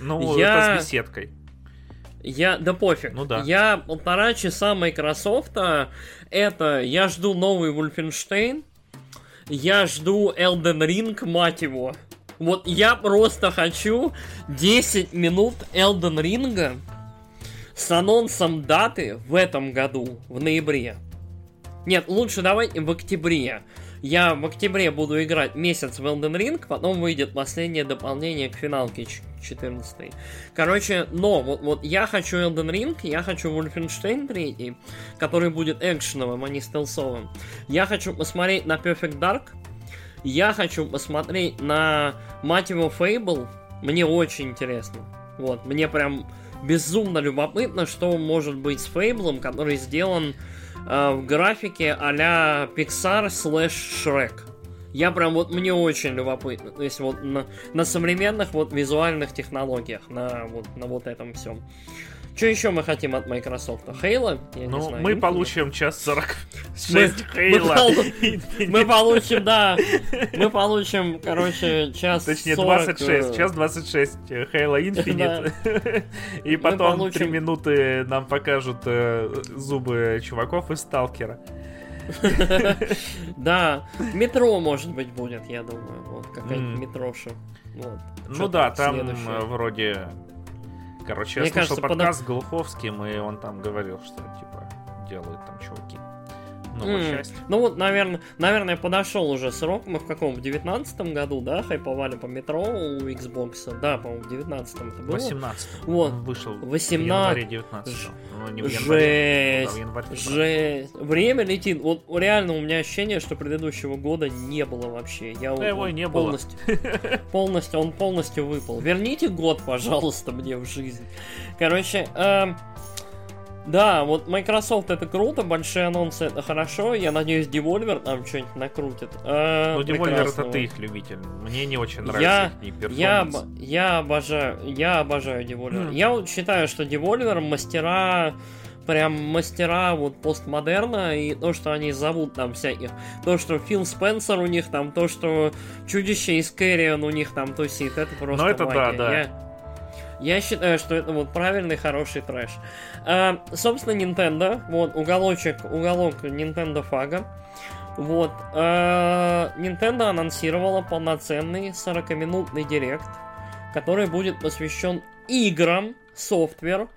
Ну, Я- это с беседкой. Я, да пофиг. Ну да. Я полтора часа Microsoft. Это я жду новый Wolfenstein. Я жду Elden Ring, мать его. Вот я просто хочу 10 минут Elden Ring с анонсом даты в этом году, в ноябре. Нет, лучше давай в октябре. Я в октябре буду играть месяц в Elden Ring, потом выйдет последнее дополнение к финалке ч- 14. Короче, но вот, вот я хочу Elden Ring, я хочу Wolfenstein 3, который будет экшеновым, а не стелсовым. Я хочу посмотреть на Perfect Dark. Я хочу посмотреть на, мать Fable. Мне очень интересно. Вот, мне прям безумно любопытно, что может быть с Fable, который сделан э, в графике а-ля Pixar слэш Shrek. Я прям вот мне очень любопытно. То есть вот на, на современных вот визуальных технологиях, на вот, на вот этом всем. Что еще мы хотим от Microsoft? Я не Ну, знаю, мы получим час 46 Мы- Хейла. мы получим, да, мы получим, короче, час Точнее, 40, 26. э, Час 26 э, Halo Infinite. И потом получим- 3 минуты нам покажут э, зубы чуваков из Сталкера. Да, метро, может быть, будет, я думаю. Вот, какая-нибудь М. метроша. Ну да, там вроде... Короче, Мне я слушал кажется, подкаст с Глуховским, и он там говорил, что типа делают там чуваки. Ну, М, счастье. Ну вот, наверное, наверное, подошел уже срок. Мы в каком? В девятнадцатом году, да, хайповали по метро у Xbox? Да, по-моему, в девятнадцатом это было. 18 Вот. Он вышел в 18. январе 19 Ну, не в январе. Жесть. да, в январе. Жесть. Время летит. Вот реально у меня ощущение, что предыдущего года не было вообще. Я вот- его не было. полностью, полностью, он полностью выпал. Верните год, пожалуйста, мне в жизнь. Короче, эм, да, вот Microsoft это круто, большие анонсы это хорошо. Я надеюсь, Devolver там что-нибудь накрутит. Э, Ну, Devolver это ты их любитель. Мне не очень Я- нравится их перформанс. Я, об- я обожаю, я обожаю Devolver. Хм. Я вот считаю, что Devolver мастера, прям мастера вот постмодерна, и то, что они зовут там всяких, то, что Фил Спенсер у них там, то, что чудище из Кэрион у них там тусит, это просто Ну, это да, магия. да. Я, я считаю, что это вот правильный, хороший трэш. А, собственно, Nintendo, вот, уголочек, уголок Nintendo фага. Вот, э, Nintendo анонсировала полноценный 40-минутный директ, который будет посвящен играм, софтвер,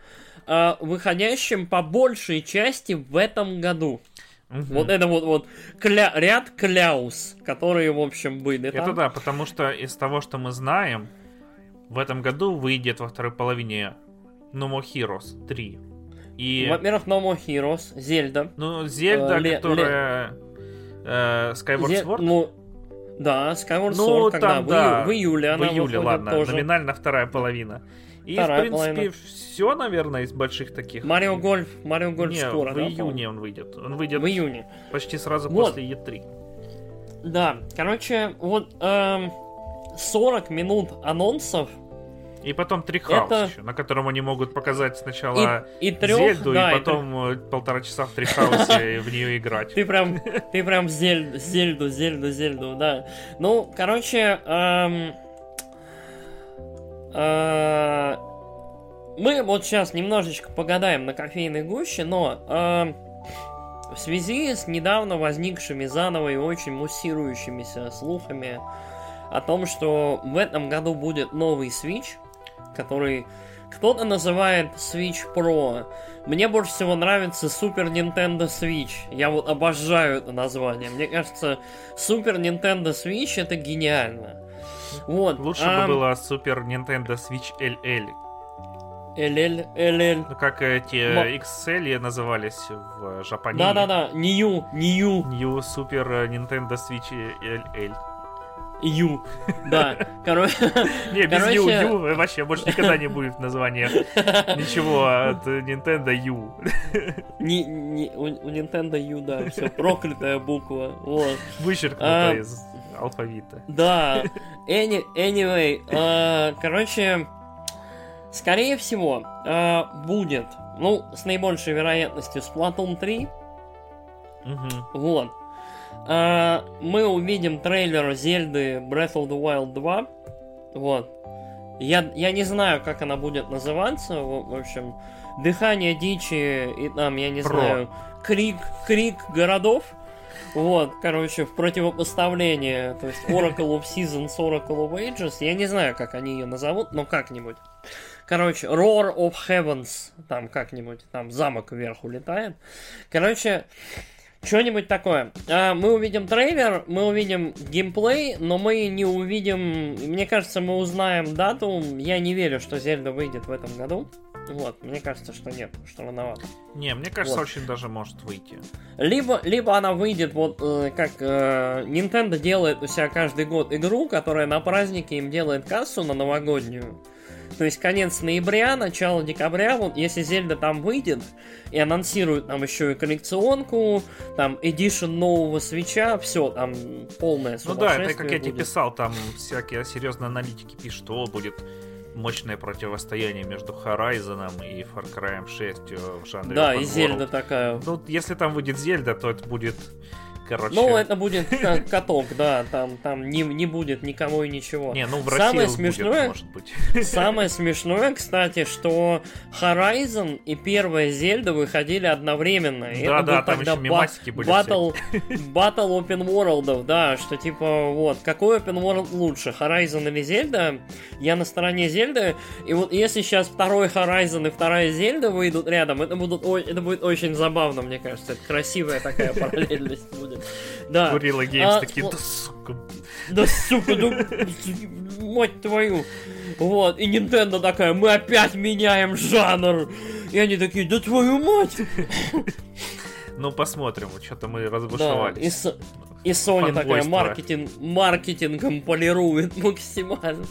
э, выходящим по большей части в этом году. Мгм. Вот это вот, вот кля- ряд кляус, которые, в общем, были Это там. да, потому что из того, что мы знаем, в этом году выйдет во второй половине No More Heroes 3. И, Во-первых, No More Heroes, Зельда. ну, Зельда, э, ле- которая... э, Skyward Зе- Sword? Ну, да, Skyward Ну, Sword, когда? там, в, да, ию- в июле она в июле, ладно, тоже. номинально вторая половина. И, Вторая в принципе, половина. все, наверное, из больших таких. Марио Гольф, Марио Гольф Не, скоро, в да, июне он выйдет. Он выйдет? В июне. почти сразу Вот. после E3. Да, короче, вот эм, 40 минут анонсов И потом Трихаус Это- еще, на котором они могут показать и, сначала и трех, Зельду, да, и и потом э, полтора часа в Трихаусе в нее играть. Ты прям, ты прям Зельду, Зельду, Зельду, Зельду, да. Ну, короче, эм, э, мы вот сейчас немножечко погадаем на кофейной гуще, но эм, в связи с недавно возникшими заново и очень муссирующимися слухами о том, что в этом году будет новый Switch, который кто-то называет Switch Pro, мне больше всего нравится Super Nintendo Switch. Я вот обожаю это название. Мне кажется, Super Nintendo Switch это гениально. Вот. Лучше ам, бы было Super Nintendo Switch LL. LL, LL. Ну, как эти Мо- XL назывались в Жапоне. Да-да-да, New, New, New Super Nintendo Switch LL. U. Да, короче, Не, без U, U вообще больше никогда не будет в названиях ничего от Nintendo U. не, не, у, у Nintendo U, да, все, проклятая буква, вот. Вычеркнуто А, из алфавита. Да, any, anyway, э, короче, Скорее всего, э, будет, ну, с наибольшей вероятностью, Splatoon 3. Мгм. Вот. Э, мы увидим трейлер Зельды Breath of the Wild 2. Вот. Я, я не знаю, как она будет называться. В, в общем, дыхание дичи и там, я не Про. знаю, крик, крик городов. Вот, короче, в противопоставление, то есть Oracle of Seasons, Oracle of Ages, я не знаю, как они ее назовут, но как-нибудь. Короче, Roar of Heavens, там как-нибудь, там замок вверх улетает. Короче, что-нибудь такое. А, мы увидим трейлер, мы увидим геймплей, но мы не увидим... Мне кажется, мы узнаем дату. Я не верю, что Зельда выйдет в этом году. Вот, мне кажется, что нет, что рановато. Не, мне кажется, Вот. очень даже может выйти. Либо, либо она выйдет вот э, как э, Nintendo делает у себя каждый год игру, которая на празднике им делает кассу на новогоднюю. То есть конец ноября, начало декабря, вот если Зельда там выйдет и анонсируют нам еще и коллекционку, там эдишн нового свеча, все, там полное Ну да, это как я тебе писал, там всякие серьезные аналитики пишут, что будет мощное противостояние между Horizon и Far Cry 6 в жанре Да, и Зельда такая. Ну, если там выйдет Зельда, то это будет, короче... Ну, это будет ка- каток, да, там, там не, не будет никого и ничего. Не, ну в Самое России смешное- будет, может быть. Самое смешное, кстати, что Horizon и первая Зельда выходили одновременно. И это Да-да, был там тогда еще мемасики были Батл, батл Open World, да, что типа, вот, какой Open World лучше, Horizon или Зельда? Я на стороне Зельды, и вот если сейчас второй Horizon и вторая Зельда выйдут рядом, это, будут, это будет очень забавно, мне кажется. Это красивая такая параллельность будет. Да. Gorilla Games А, такие, да сука. Да сука, ну мать твою. Вот, и Nintendo такая, мы опять меняем жанр. И они такие, да твою мать. Ну, посмотрим, что-то мы Да, и, разбушевались. И Sony такая маркетинг, маркетингом полирует максимально.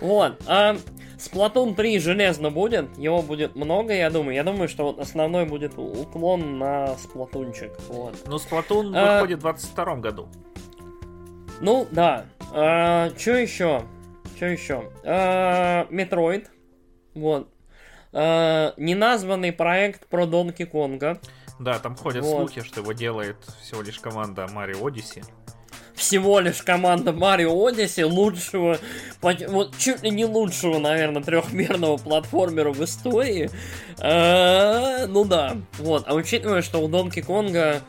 Вот. А Splatoon 3 железно будет, его будет много, я думаю. Я думаю, что вот основной будет уклон на сплатунчик. Вот. Ну, Splatoon А- выходит в 22 году. Ну, да. что еще? Что еще? Metroid. Вот. А, неназванный проект про Донки Конга. Да, там ходят Вот. слухи, что его делает всего лишь команда Mario Odyssey. Всего лишь команда Марио Одиссе лучшего, вот чуть ли не лучшего, наверное, трехмерного платформера в истории. А, ну да, вот. А учитывая, что у Донки Конга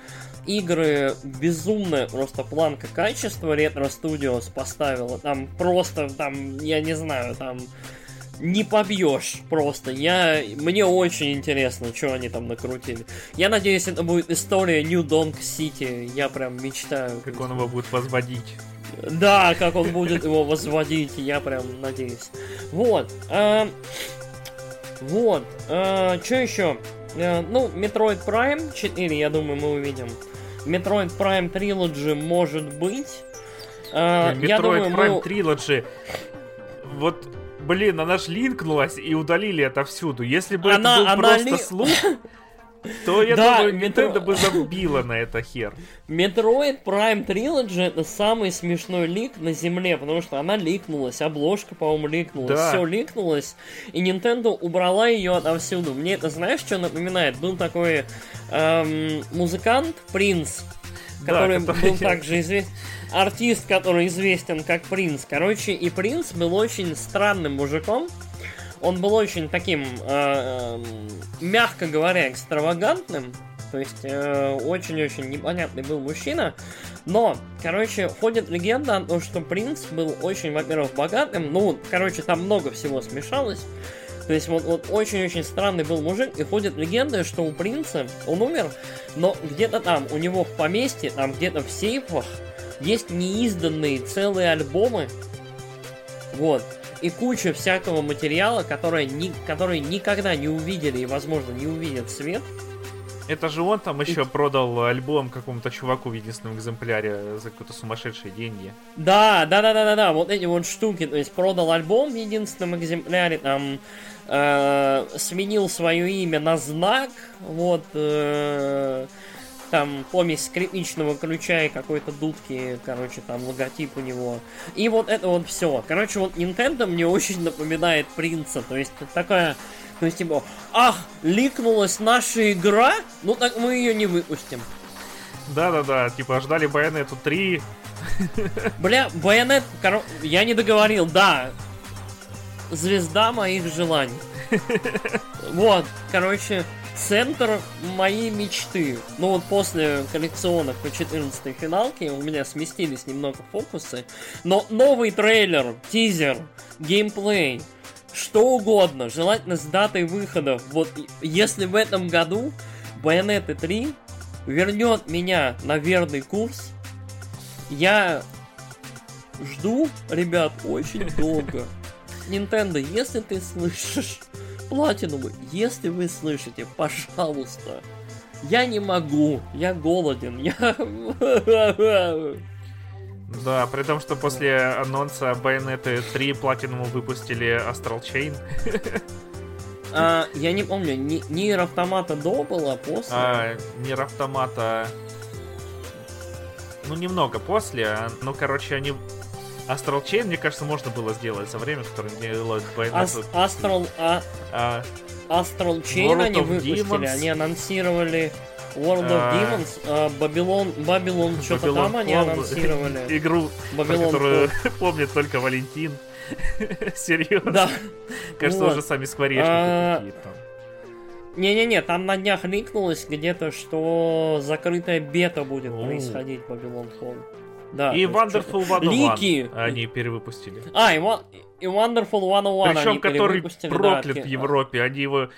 игры безумная просто планка качества Ретро Studios поставила. Там просто, там, я не знаю, там не побьешь просто. Я, мне очень интересно, что они там накрутили. Я надеюсь, это будет история New Donk City. Я прям мечтаю. Как он его будет возводить. Да, как он будет его возводить, я прям надеюсь. Вот. а, вот. что еще? Э, ну, Metroid Prime 4, я думаю, мы увидим. Metroid Prime Trilogy может быть. А, Блин, я Metroid думаю, Prime мы... Trilogy. Вот, блин, она ж линкнулась и удалили это всюду. Если бы Она- это был она просто ли- слух, то я Да, думаю, Nintendo бы забила на это хер. Metroid Prime Trilogy это самый смешной лик на земле, потому что она ликнулась, обложка, по-моему, ликнулась, Да. все ликнулось, и Nintendo убрала ее отовсюду. Мне это знаешь, что напоминает? Был такой эм, музыкант Принц, Да, который который- был также известен. Артист, который известен как Принц. Короче, и Принц был очень странным мужиком. Он был очень таким, э, эм, мягко говоря, экстравагантным. То есть э, очень-очень непонятный был мужчина. Но, короче, ходит легенда о том, что принц был очень, во-первых, богатым. Ну, короче, там много всего смешалось. То есть вот, вот очень-очень странный был мужик, и ходит легенда, что у принца, он умер, но где-то там, у него в поместье, там где-то в сейфах, есть неизданные целые альбомы, вот, и куча всякого материала, который, ни, который никогда не увидели и, возможно, не увидят свет. Это же он там еще продал альбом какому-то чуваку в единственном экземпляре за какие-то сумасшедшие деньги. Да, да, да, да, да, да, вот эти вот штуки, то есть продал альбом в единственном экземпляре, там э, сменил свое имя на знак, вот, э, там помесь скрипничного ключа и какой-то дудки, короче, там логотип у него. И вот это вот все. Короче, вот Nintendo мне очень напоминает принца. То есть такая то есть, типа, ах, ликнулась наша игра, ну так мы ее не выпустим. Да-да-да, типа, ждали Байонету 3. Бля, Байонет, коро... я не договорил, да. Звезда моих желаний. Вот, короче, центр моей мечты. Ну вот после коллекционных по 14 финалке у меня сместились немного фокусы. Но новый трейлер, тизер, геймплей, что угодно, желательно с датой выхода. Вот если в этом году Bayonetta 3 вернет меня на верный курс, я жду, ребят, очень долго. Nintendo, если ты слышишь, Platinum, если вы слышите, пожалуйста, я не могу, я голоден, я... Да, при том, что после анонса Bayonetta 3 Platinum выпустили Astral Chain. А, я не помню, ни, Нир Автомата до было, после? А, Нир Автомата... Ну, немного после, а, ну, короче, они... Astral Chain, мне кажется, можно было сделать за время, которое делают Bayonetta. Ас- Astral... А... А... Astral Chain World они выпустили, Demons. они анонсировали World of а, Demons, а, Babylon, Babylon, что-то там они анонсировали. Игру, Babylon которую помнит только Валентин. Серьезно? Да. Кажется, уже сами скворечники а, какие-то. Не-не-не, там на днях ликнулось где-то, что закрытая бета будет происходить Babylon Fall. Да, и Wonderful 101 Лики... они перевыпустили. А, и, и Wonderful 101 Причем, который проклят да, в Европе. Они его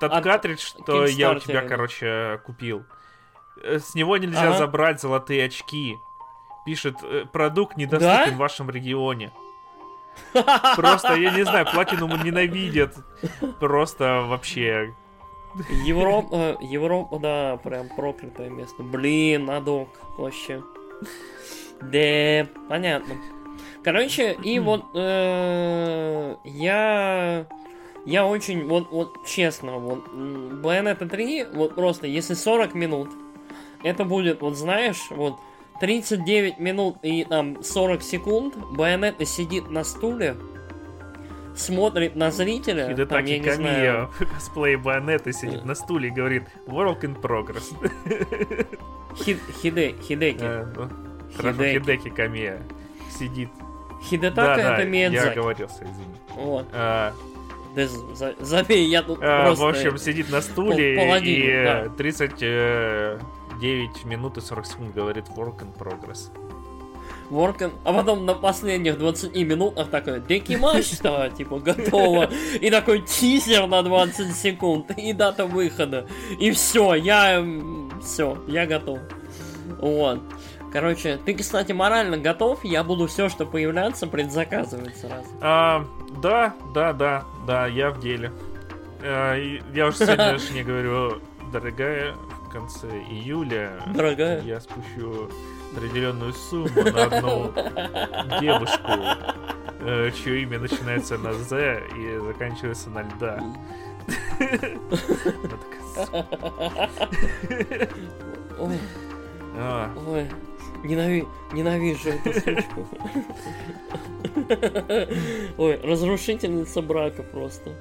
тот От картридж, что я у тебя, короче, купил. Э, с него нельзя ага. забрать золотые очки. Пишет, э, продукт недоступен да? в вашем регионе. Просто, я не знаю, Платинум ненавидят. Просто вообще. Европа, Европа, да, прям проклятое место. Блин, адок вообще. Да, понятно. Короче, и вот э, я я очень, вот, вот честно, вот, Bayonetta 3, вот просто, если 40 минут, это будет, вот знаешь, вот, 39 минут и там 40 секунд, Байонетта сидит на стуле, смотрит на зрителя. Хидетаки там, я не знаю... косплей Байонетты сидит на стуле и говорит Work in progress. Хид, хиде, хидеки. А, ну, хидеки. Хидеки Камия сидит. Хидетака да, это да, Миядзаки. я оговорился, извини. Вот. А, да за, забей, я тут а, просто... В общем, сидит на стуле и да. 39 э, минут и 40 секунд говорит work in progress. In... А потом на последних 20 минутах такой декимаш-то, типа, готово. И такой тизер на 20 секунд, и дата выхода. И все, я... Все, я готов. Вот. Короче, ты, кстати, морально готов? Я буду все, что появляться, предзаказывать сразу. А, да, да, да, да, я в деле. А, я уже сегодня не говорю, дорогая, в конце июля дорогая. я спущу определенную сумму на одну девушку, э, чье имя начинается на З и заканчивается на льда. Ой. Ой. Ненави... Ненавижу эту сучку. Ой, разрушительница брака просто.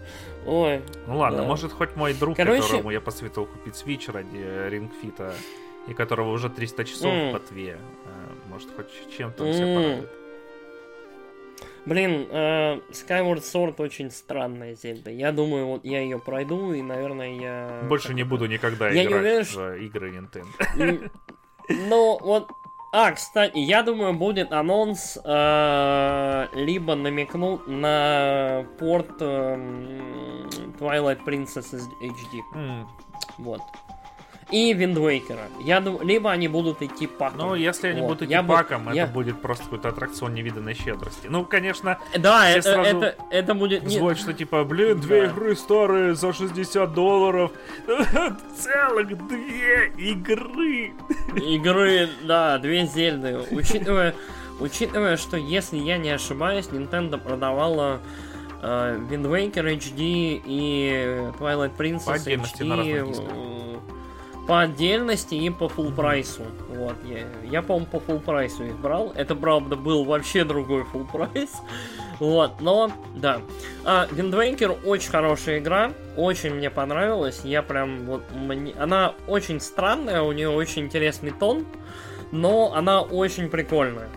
Ой. Ну ладно, да. может хоть мой друг, Короче... которому я посоветовал купить свич ради рингфита, и которого уже 300 часов mm. по тве, э, может хоть чем-то он mm. себя порадует. Блин, э, Skyward Sword очень странная Зельда. Я думаю, вот я ее пройду, и, наверное, я... Больше не буду никогда я играть уверен, в игры Nintendo. Ну, вот а, кстати, я думаю, будет анонс, э, либо намекнут на порт э, Twilight Princess HD. Mm. Вот и Виндвейкера. Я думаю, либо они будут идти паком. Ну, если они вот. будут идти я паком, бы, это я... будет просто какой-то аттракцион невиданной щедрости. Ну, конечно, да, это, сразу это, это будет... Звонит, что типа, блин, две да. игры старые за 60 долларов. Целых две игры. Игры, да, две Зельды. Учитывая, учитывая, что, если я не ошибаюсь, Nintendo продавала uh, Wind Waker HD и Twilight Princess HD по отдельности и по full прайсу. Вот, я, я по-моему, по full прайсу их брал. Это, правда, был вообще другой full прайс. Вот, но, да. А, Wind Waker очень хорошая игра, очень мне понравилась. Я прям, вот, мне... она очень странная, у нее очень интересный тон, но она очень прикольная.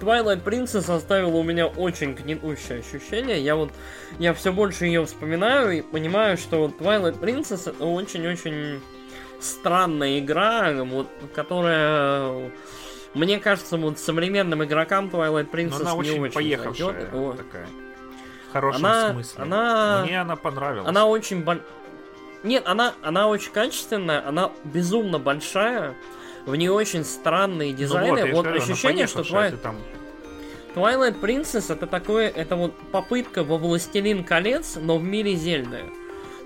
Twilight Princess оставила у меня очень гнетущее ощущение. Я вот, я все больше ее вспоминаю и понимаю, что Twilight Princess это очень-очень странная игра, вот, которая мне кажется, вот современным игрокам Twilight Princess она не очень, очень поехавшая зайдет. Вот. такая. В хорошем Она- смысле. она- Мне она понравилась. Она очень боль... Нет, она, она очень качественная, она безумно большая, в ней очень странные Ну дизайны. вот, я же вот говорю, ощущение, что поехавшая, Twi- ты там Twilight Princess это такое, это вот попытка во Властелин колец, но в мире Зельды.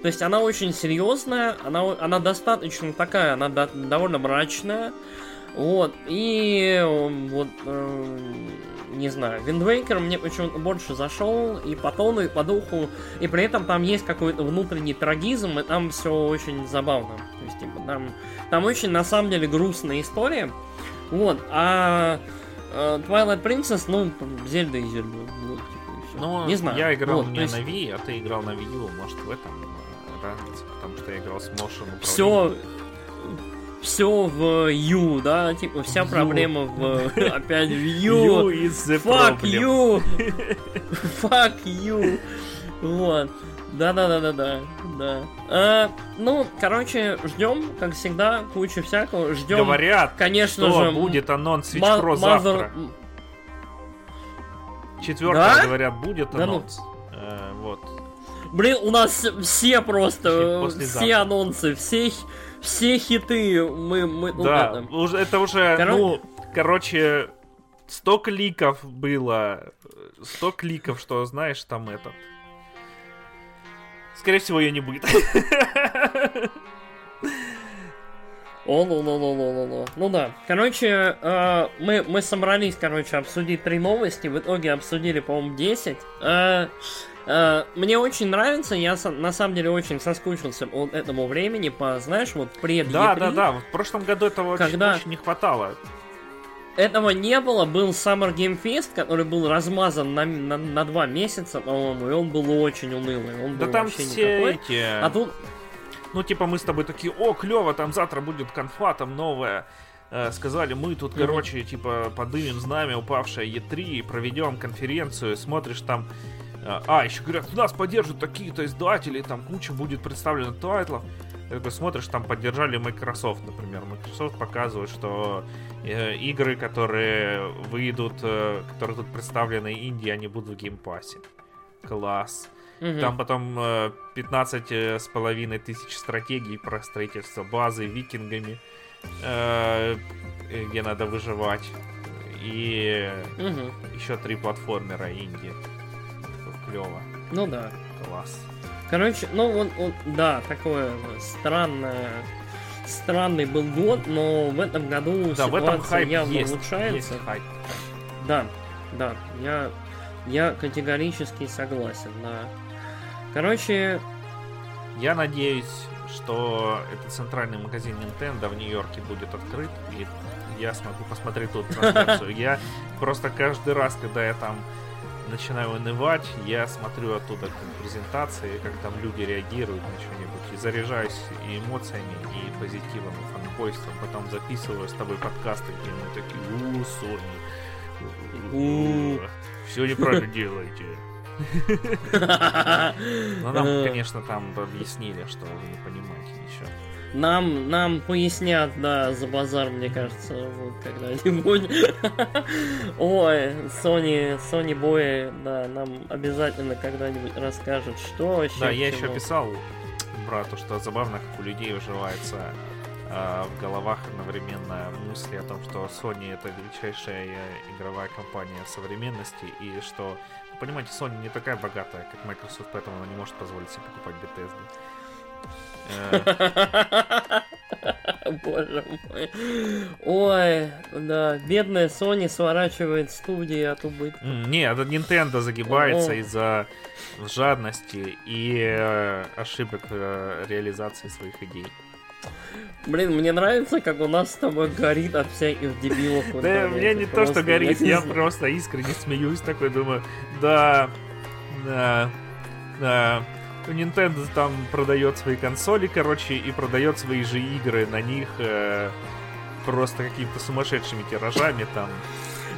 То есть она очень серьезная, она, она достаточно такая, она до- довольно мрачная. Вот, и э, вот, э, не знаю, Waker мне почему-то больше зашел и по тону, и по духу, и при этом там есть какой-то внутренний трагизм, и там все очень забавно. То есть, типа, там, там очень, на самом деле, грустная история. Вот, а э, Twilight Princess, ну, Зельда и Зельда. Вот, типа, и всё. Ну, не знаю. я играл Вот, не есть на Wii, а ты играл на Wii U, может в этом разница, потому что я играл с motion все все в Ю, да, типа вся В U. проблема в опять в You is the Fuck problem. you! Fuck you! Вот. Да-да-да-да-да. Да. А, ну, короче, ждем, как всегда, кучу всякого. Ждем, Говорят, конечно что же, будет анонс Switch Pro Mother- завтра. Четвертое, Да? говорят, будет Да ну. анонс. Э, вот. Блин, у нас все просто, э, все анонсы, все, все хиты, мы, мы, ну, да, это. уже, это уже, Коро- ну, короче, 100 кликов было. 100 кликов, что, знаешь, там этот. Скорее всего, ее не будет. О, ну, ну, ну, ну, ну, ну. Да. Короче, э, мы, мы собрались, короче, обсудить три новости. В итоге обсудили, по-моему, 10. Э, э, мне очень нравится, я на самом деле очень соскучился по этому времени, по, знаешь, вот пред Да, E3. да, да. В прошлом году этого очень- Когда- очень не хватало. Этого не было, был Summer Game Fest, который был размазан на, на, на два месяца, по-моему, и он был очень унылый. Он Да был там вообще все никакой. эти. А тут, Ну, типа, мы с тобой такие, о, клево, там завтра будет конфа, там новая. Э, сказали, мы тут, короче, типа, подымем знамя упавшее Е3, проведем конференцию, смотришь там. э, А, еще говорят, нас поддержат такие-то издатели, там куча будет представлена тайтлов. Ты такой смотришь, там поддержали Microsoft, например. Microsoft показывает, что э, игры, которые выйдут, э, которые тут представлены инди, они будут в геймпассе. Класс. Мгм. Там потом э, 15 э, с половиной тысяч стратегий про строительство базы викингами, э, э, где надо выживать. И Мгм. еще три платформера Индии. Клево. ну да. Класс. Короче, ну вот, вот, да, такое странное, странный был год, но в этом году Да, ситуация этом явно есть. улучшается. Есть хайп. Да, да, я, я категорически согласен, да. Короче, Я надеюсь, что этот центральный магазин Nintendo в Нью-Йорке будет открыт, и я смогу посмотреть тут трансляцию. Я просто каждый раз, когда я там начинаю унывать, я смотрю оттуда презентации, как там люди реагируют на что-нибудь, и заряжаюсь и эмоциями, и позитивом, и фанбойством. Потом записываю с тобой подкасты, где мы такие, у, Sony, все неправильно делаете. Но нам, э, конечно, там объяснили, что вы не понимаете ничего. нам, нам пояснят, да, за базар, мне кажется, вот когда-нибудь. Ой, Sony, Sony Boy, да, нам обязательно когда-нибудь расскажут, что вообще. Да, я еще писал брату, что забавно, как у людей уживается а, в головах одновременно мысли о том, что Sony это величайшая э, игровая компания современности, и что, понимаете, Sony не такая богатая, как Microsoft, поэтому она не может позволить себе покупать Bethesda. Э, Боже мой. Ой, да, бедная Sony сворачивает студии от убытка. Не, это Nintendo загибается из-за жадности и э, ошибок э, реализации своих идей. Блин, мне нравится, как у нас с тобой горит от всяких дебилов. Да, мне не то, что горит, я просто искренне смеюсь, такой думаю, да, да, да. Nintendo там продает свои консоли, короче, и продает свои же игры на них э, просто какими-то сумасшедшими тиражами там.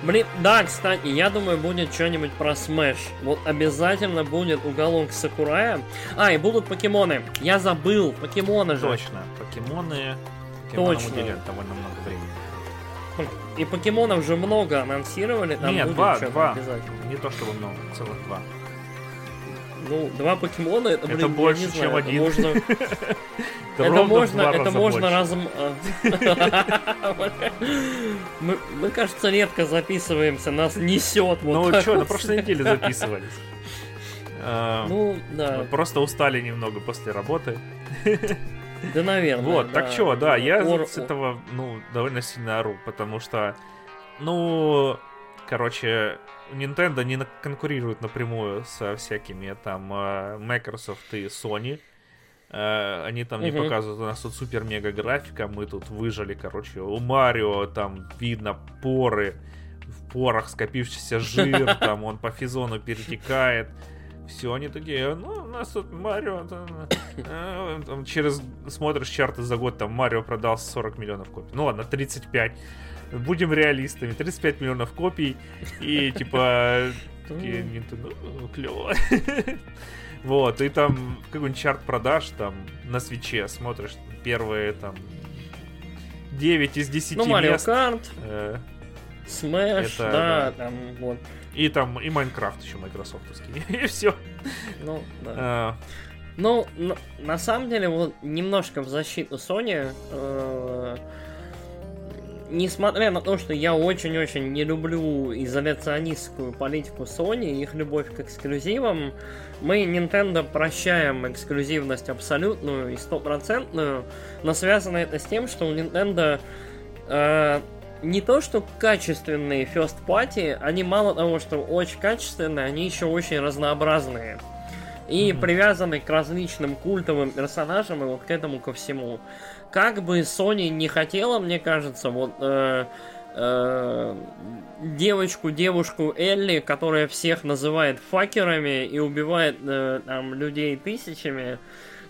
Блин, да, кстати, я думаю, будет что-нибудь про Smash. Вот обязательно будет уголок Сакурая. А, и будут покемоны. Я забыл, покемоны же. Точно, покемоны, покемонам Точно. довольно много времени. И покемонов же много анонсировали. Там Нет, будет два, два. обязательно. Не то чтобы много, целых два. Ну, два покемона, это, блин, Это больше, не чем знаю, это один. Можно, Это можно, это можно разом... а. Мы, кажется, редко записываемся, нас несет. Ну что, на прошлой неделе записывались. А, Ну, да, Просто устали немного после работы. да, наверное. Вот, так что, да, я с этого, ну, довольно сильно ору, потому что, ну, короче, Nintendo не конкурирует напрямую со всякими там э, Microsoft и Sony. Э, Они там не показывают, у нас тут супер-мега графика, мы тут выжили, короче, у Марио там видно поры, в порах скопившийся жир, там он по физону перетекает. Все, они такие, ну, у нас тут Марио, там, э, там через, смотришь чарты за год, там Марио продал 40 миллионов копий. Ну ладно, 35. Будем реалистами, 35 миллионов копий, и типа, такие, Nintendo, ну, клево. Вот, и там какой-нибудь чарт продаж там на свече смотришь, первые там 9 из 10 Ну, Марио мест. Карт, э, Smash, Это, да, да. там, вот. И там и Майнкрафт еще майкрософтовский. И все. Ну, да. Ну, н- на самом деле, вот немножко в защиту Sony, э, несмотря на то, что я очень-очень не люблю изоляционистскую политику Sony, их любовь к эксклюзивам, мы Nintendo прощаем эксклюзивность абсолютную и стопроцентную, но связано это с тем, что у Nintendo э, не то, что качественные first party, они мало того, что очень качественные, они еще очень разнообразные и Мгм. привязаны к различным культовым персонажам и вот к этому ко всему. Как бы Sony не хотела, мне кажется, вот э, э, девочку, девушку Элли, которая всех называет факерами и убивает э, там людей тысячами,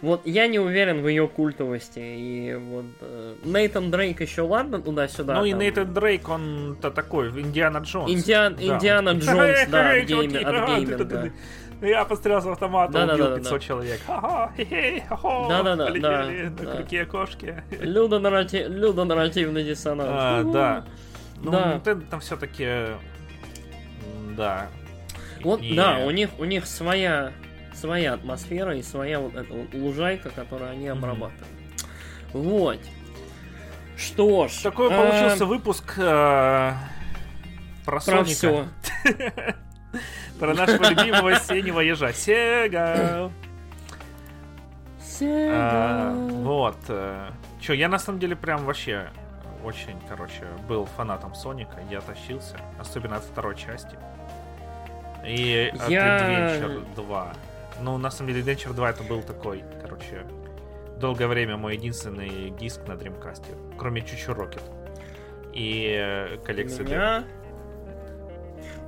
вот я не уверен в ее культовости. И вот э, Нейтан Дрейк еще ладно туда-сюда. Ну и. Нейтан Дрейк, он-то такой, Индиана Джонс. Индиан- Да. Индиана Джонс, да, от гейминга. Я пострел с автомата, убил да. 500 человек. Да-да-да, полетели да, на да. крюке кошки. Людонаррати- Людонарративный диссонанс. А. Да. Ну, Да. Nintendo там все-таки... Да. Вот, И- да, у них, у них своя, своя атмосфера и своя вот эта вот лужайка, которую они обрабатывают. Вот. Что ж. Такой а, получился выпуск э, про Про Соника. все. Про нашего любимого синего ежа. Сега. А, вот. Че, я на самом деле прям вообще очень, короче, был фанатом Соника. Я тащился, особенно от второй части. И от Adventure 2. Ну, на самом деле, Adventure 2 это был такой, короче, долгое время мой единственный диск на Dreamcast, кроме Чучу Rocket. И э, коллекции меня...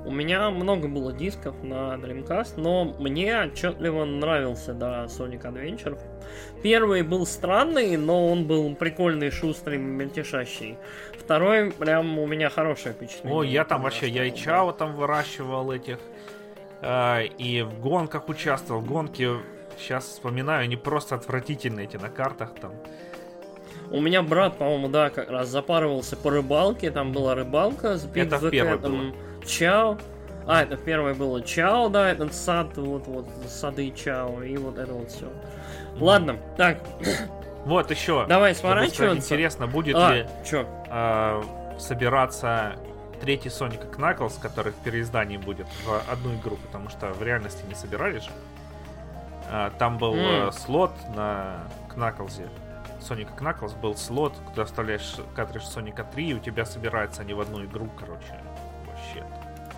У меня много было дисков на Dreamcast, но мне отчетливо нравился, да, Sonic Adventure. Первый был странный, но он был прикольный, шустрый, мельтешащий. Второй прям у меня хорошее впечатление. О, я там вообще, я и Чао там выращивал этих, а, и в гонках участвовал. Гонки, сейчас вспоминаю, они просто отвратительные эти на картах там. У меня брат, по-моему, да, как раз запарывался по рыбалке, там была рыбалка с Это в первой Cat, Чао. А, это в первой было Чао, да, этот сад, вот, вот, сады Чао, и вот это вот все. Ладно, так, Вот еще. давай сворачиваться. Интересно, будет А, ли чё? а, собираться третий Sonic Knuckles, который в переиздании будет в одну игру, потому что в реальности не собирали же. А, там был э, слот на Knuckles. Sonic Knuckles был слот, куда вставляешь картридж Соника 3, и у тебя собираются они в одну игру, короче.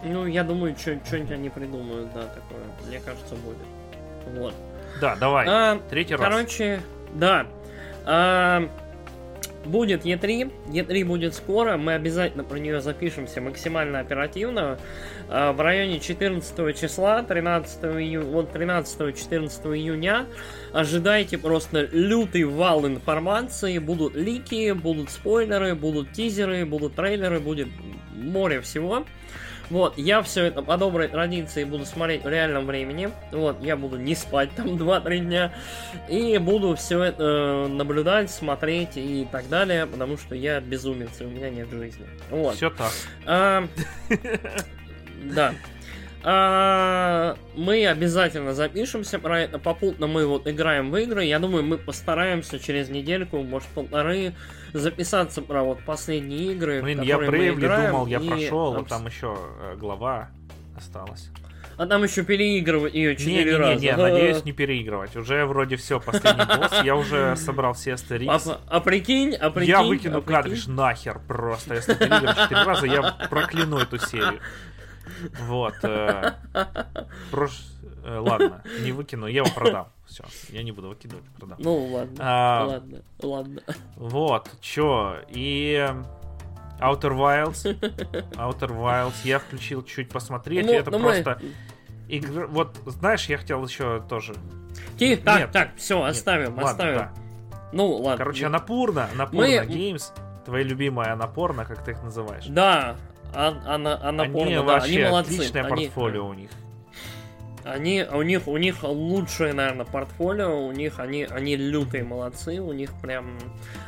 Ну, я думаю, что-нибудь они придумают, да, такое. Мне кажется, будет. Вот. Да, давай. А, Третий раз. Короче, да. А, будет E3, E3 будет скоро, мы обязательно про нее запишемся максимально оперативно. А, в районе 14 числа, 13 июня, вот 13-14 июня ожидайте просто лютый вал информации, будут лики, будут спойлеры, будут тизеры, будут трейлеры, будет море всего. Вот, я все это по доброй традиции буду смотреть в реальном времени. Вот, я буду не спать там 2-3 дня. И буду все это наблюдать, смотреть и так далее, потому что я безумец, и у меня нет жизни. Вот. Все так. А, да. А, мы обязательно запишемся про это. Попутно мы вот играем в игры. Я думаю, мы постараемся через недельку, может полторы, записаться про вот последние игры. Блин, я Брейвли думал, я прошел, а там еще э, глава осталась. А там еще переигрывать ее четыре раза. Не, не, надеюсь не переигрывать. Уже вроде все, последний босс. Я уже собрал все астерикс. А, а прикинь, а прикинь. Я выкину а картридж нахер просто. Если переигрывать четыре раза, я прокляну эту серию. Вот. Э, прош... э, ладно, не выкину, я его продам. Все, я не буду выкидывать, продам. Ну ладно, а, ладно, ладно. Вот, чё, и... Outer Wilds. Outer Wilds. Я включил чуть посмотреть. Ну, это ну просто... Мы... Игр... Вот, знаешь, я хотел еще тоже... Тихо, так, Нет. так, все, оставим, Нет, оставим. Ладно, да. Ну, ладно. Короче, Анапурна, Анапурна Мы... Games, твоя любимая Анапорна, как ты их называешь. Да, а, она, она они да, они молодцы. Отличное они, портфолио у них. Они, у них, у них лучшее, наверное, портфолио, у них, они, они лютые молодцы, у них прям,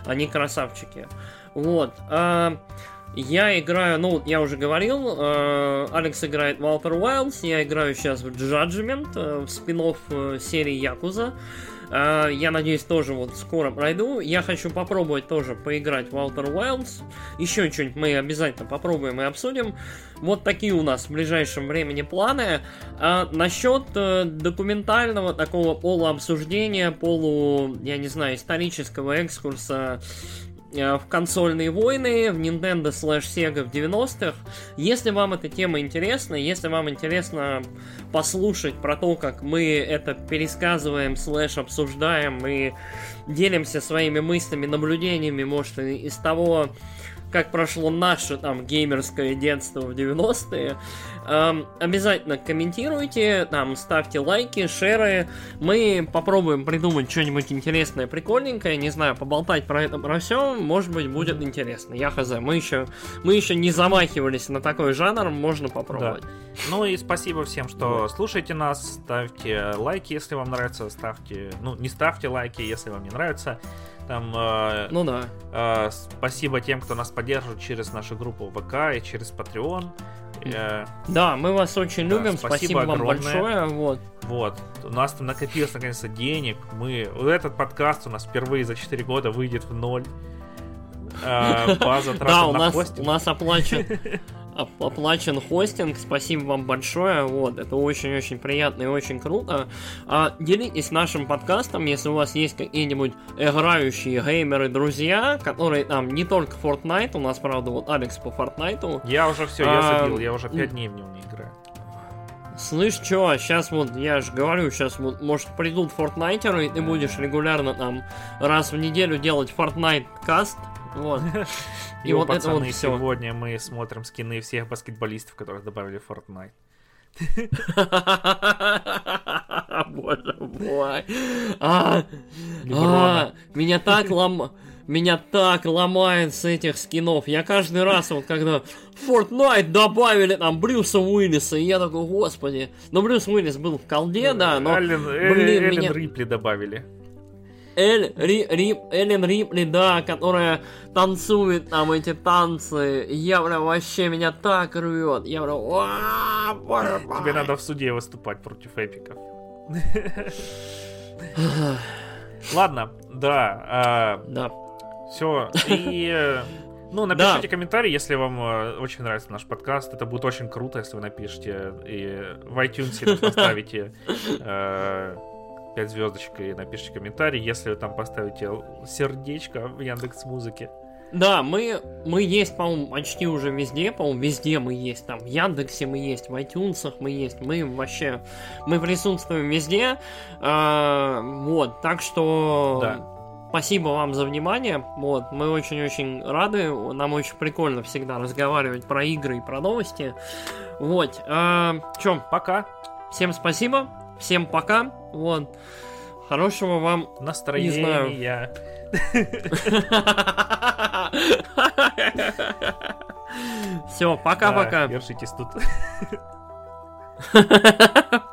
они красавчики. Вот. А, я играю, ну, я уже говорил, э, Алекс играет Outer Wilds, я играю сейчас в Judgment, э, в спин э, серии Якуза. Я надеюсь, тоже вот скоро пройду. Я хочу попробовать тоже поиграть в Outer Wilds. Еще что-нибудь мы обязательно попробуем и обсудим. Вот такие у нас в ближайшем времени планы. А насчет э, документального такого полуобсуждения, полу, я не знаю, исторического экскурса Э, в консольные войны, в Nintendo slash Sega в 90-х. Если вам эта тема интересна, если вам интересно послушать про то, как мы это пересказываем, слэш обсуждаем и делимся своими мыслями, наблюдениями, может, из того, как прошло наше там геймерское детство в 90-е. Эм, обязательно комментируйте, там ставьте лайки, шеры. Мы попробуем придумать что-нибудь интересное, прикольненькое, не знаю, поболтать про это, про все, может быть, будет интересно. Я хз, мы еще, мы еще не замахивались на такой жанр, можно попробовать. Да. Ну и спасибо всем, что слушаете нас, ставьте лайки, если вам нравится, ставьте, ну не ставьте лайки, если вам не нравится. Там, э, ну да. Э, спасибо тем, кто нас поддерживает через нашу группу ВК и через Patreon. Э, да, мы вас очень да, любим, спасибо, спасибо вам большое. Вот. Вот, у нас там накопилось наконец-то денег. Мы, вот этот подкаст у нас впервые за 4 года выйдет в ноль. Э, база да, у нас, у нас оплачен оплачен хостинг, спасибо вам большое, вот, это очень-очень приятно и очень круто. А, делитесь нашим подкастом, если у вас есть какие-нибудь играющие геймеры друзья, которые там не только Fortnite, у нас, правда, вот Алекс по Fortnite. Я уже все, я а, забил, я уже 5 дней в нем не играю. Слышь, чё, сейчас вот, я же говорю, сейчас вот, может, придут фортнайтеры, и ты будешь регулярно там раз в неделю делать Fortnite каст, вот. И вот это вот все. Сегодня мы смотрим скины всех баскетболистов, которых добавили в Fortnite. Боже мой. А, а, меня так лом... Меня так ломает с этих скинов. Я каждый раз, вот когда Fortnite добавили там Брюса Уиллиса, и я такой, господи. Но Брюс Уиллис был в колде, да, но... Эллен, блин, Эллен меня... Рипли добавили. Эль, Ри, Рип, Эллен Рипли, да, которая танцует там эти танцы. Я прям вообще меня так рвет. Я прям... Тебе надо в суде выступать против эпиков. Ладно, да. А, да. Все. И э, ну, напишите да. комментарий, если вам э, очень нравится наш подкаст. Это будет очень круто, если вы напишите и в iTunes поставите э, 5 звездочек и напишите комментарий, если вы там поставите сердечко в Яндекс Музыке. Да, мы, мы есть, по-моему, почти уже везде, по-моему, везде мы есть, там, в Яндексе мы есть, в iTunes мы есть, мы вообще, мы присутствуем везде, а, вот, так что... Да. спасибо вам за внимание. Вот, мы очень-очень рады. Нам очень прикольно всегда разговаривать про игры и про новости. Вот. А, чё, Пока. всем спасибо. Всем пока. Вот. Хорошего вам Настроения. Все, пока-пока. Да, держитесь тут.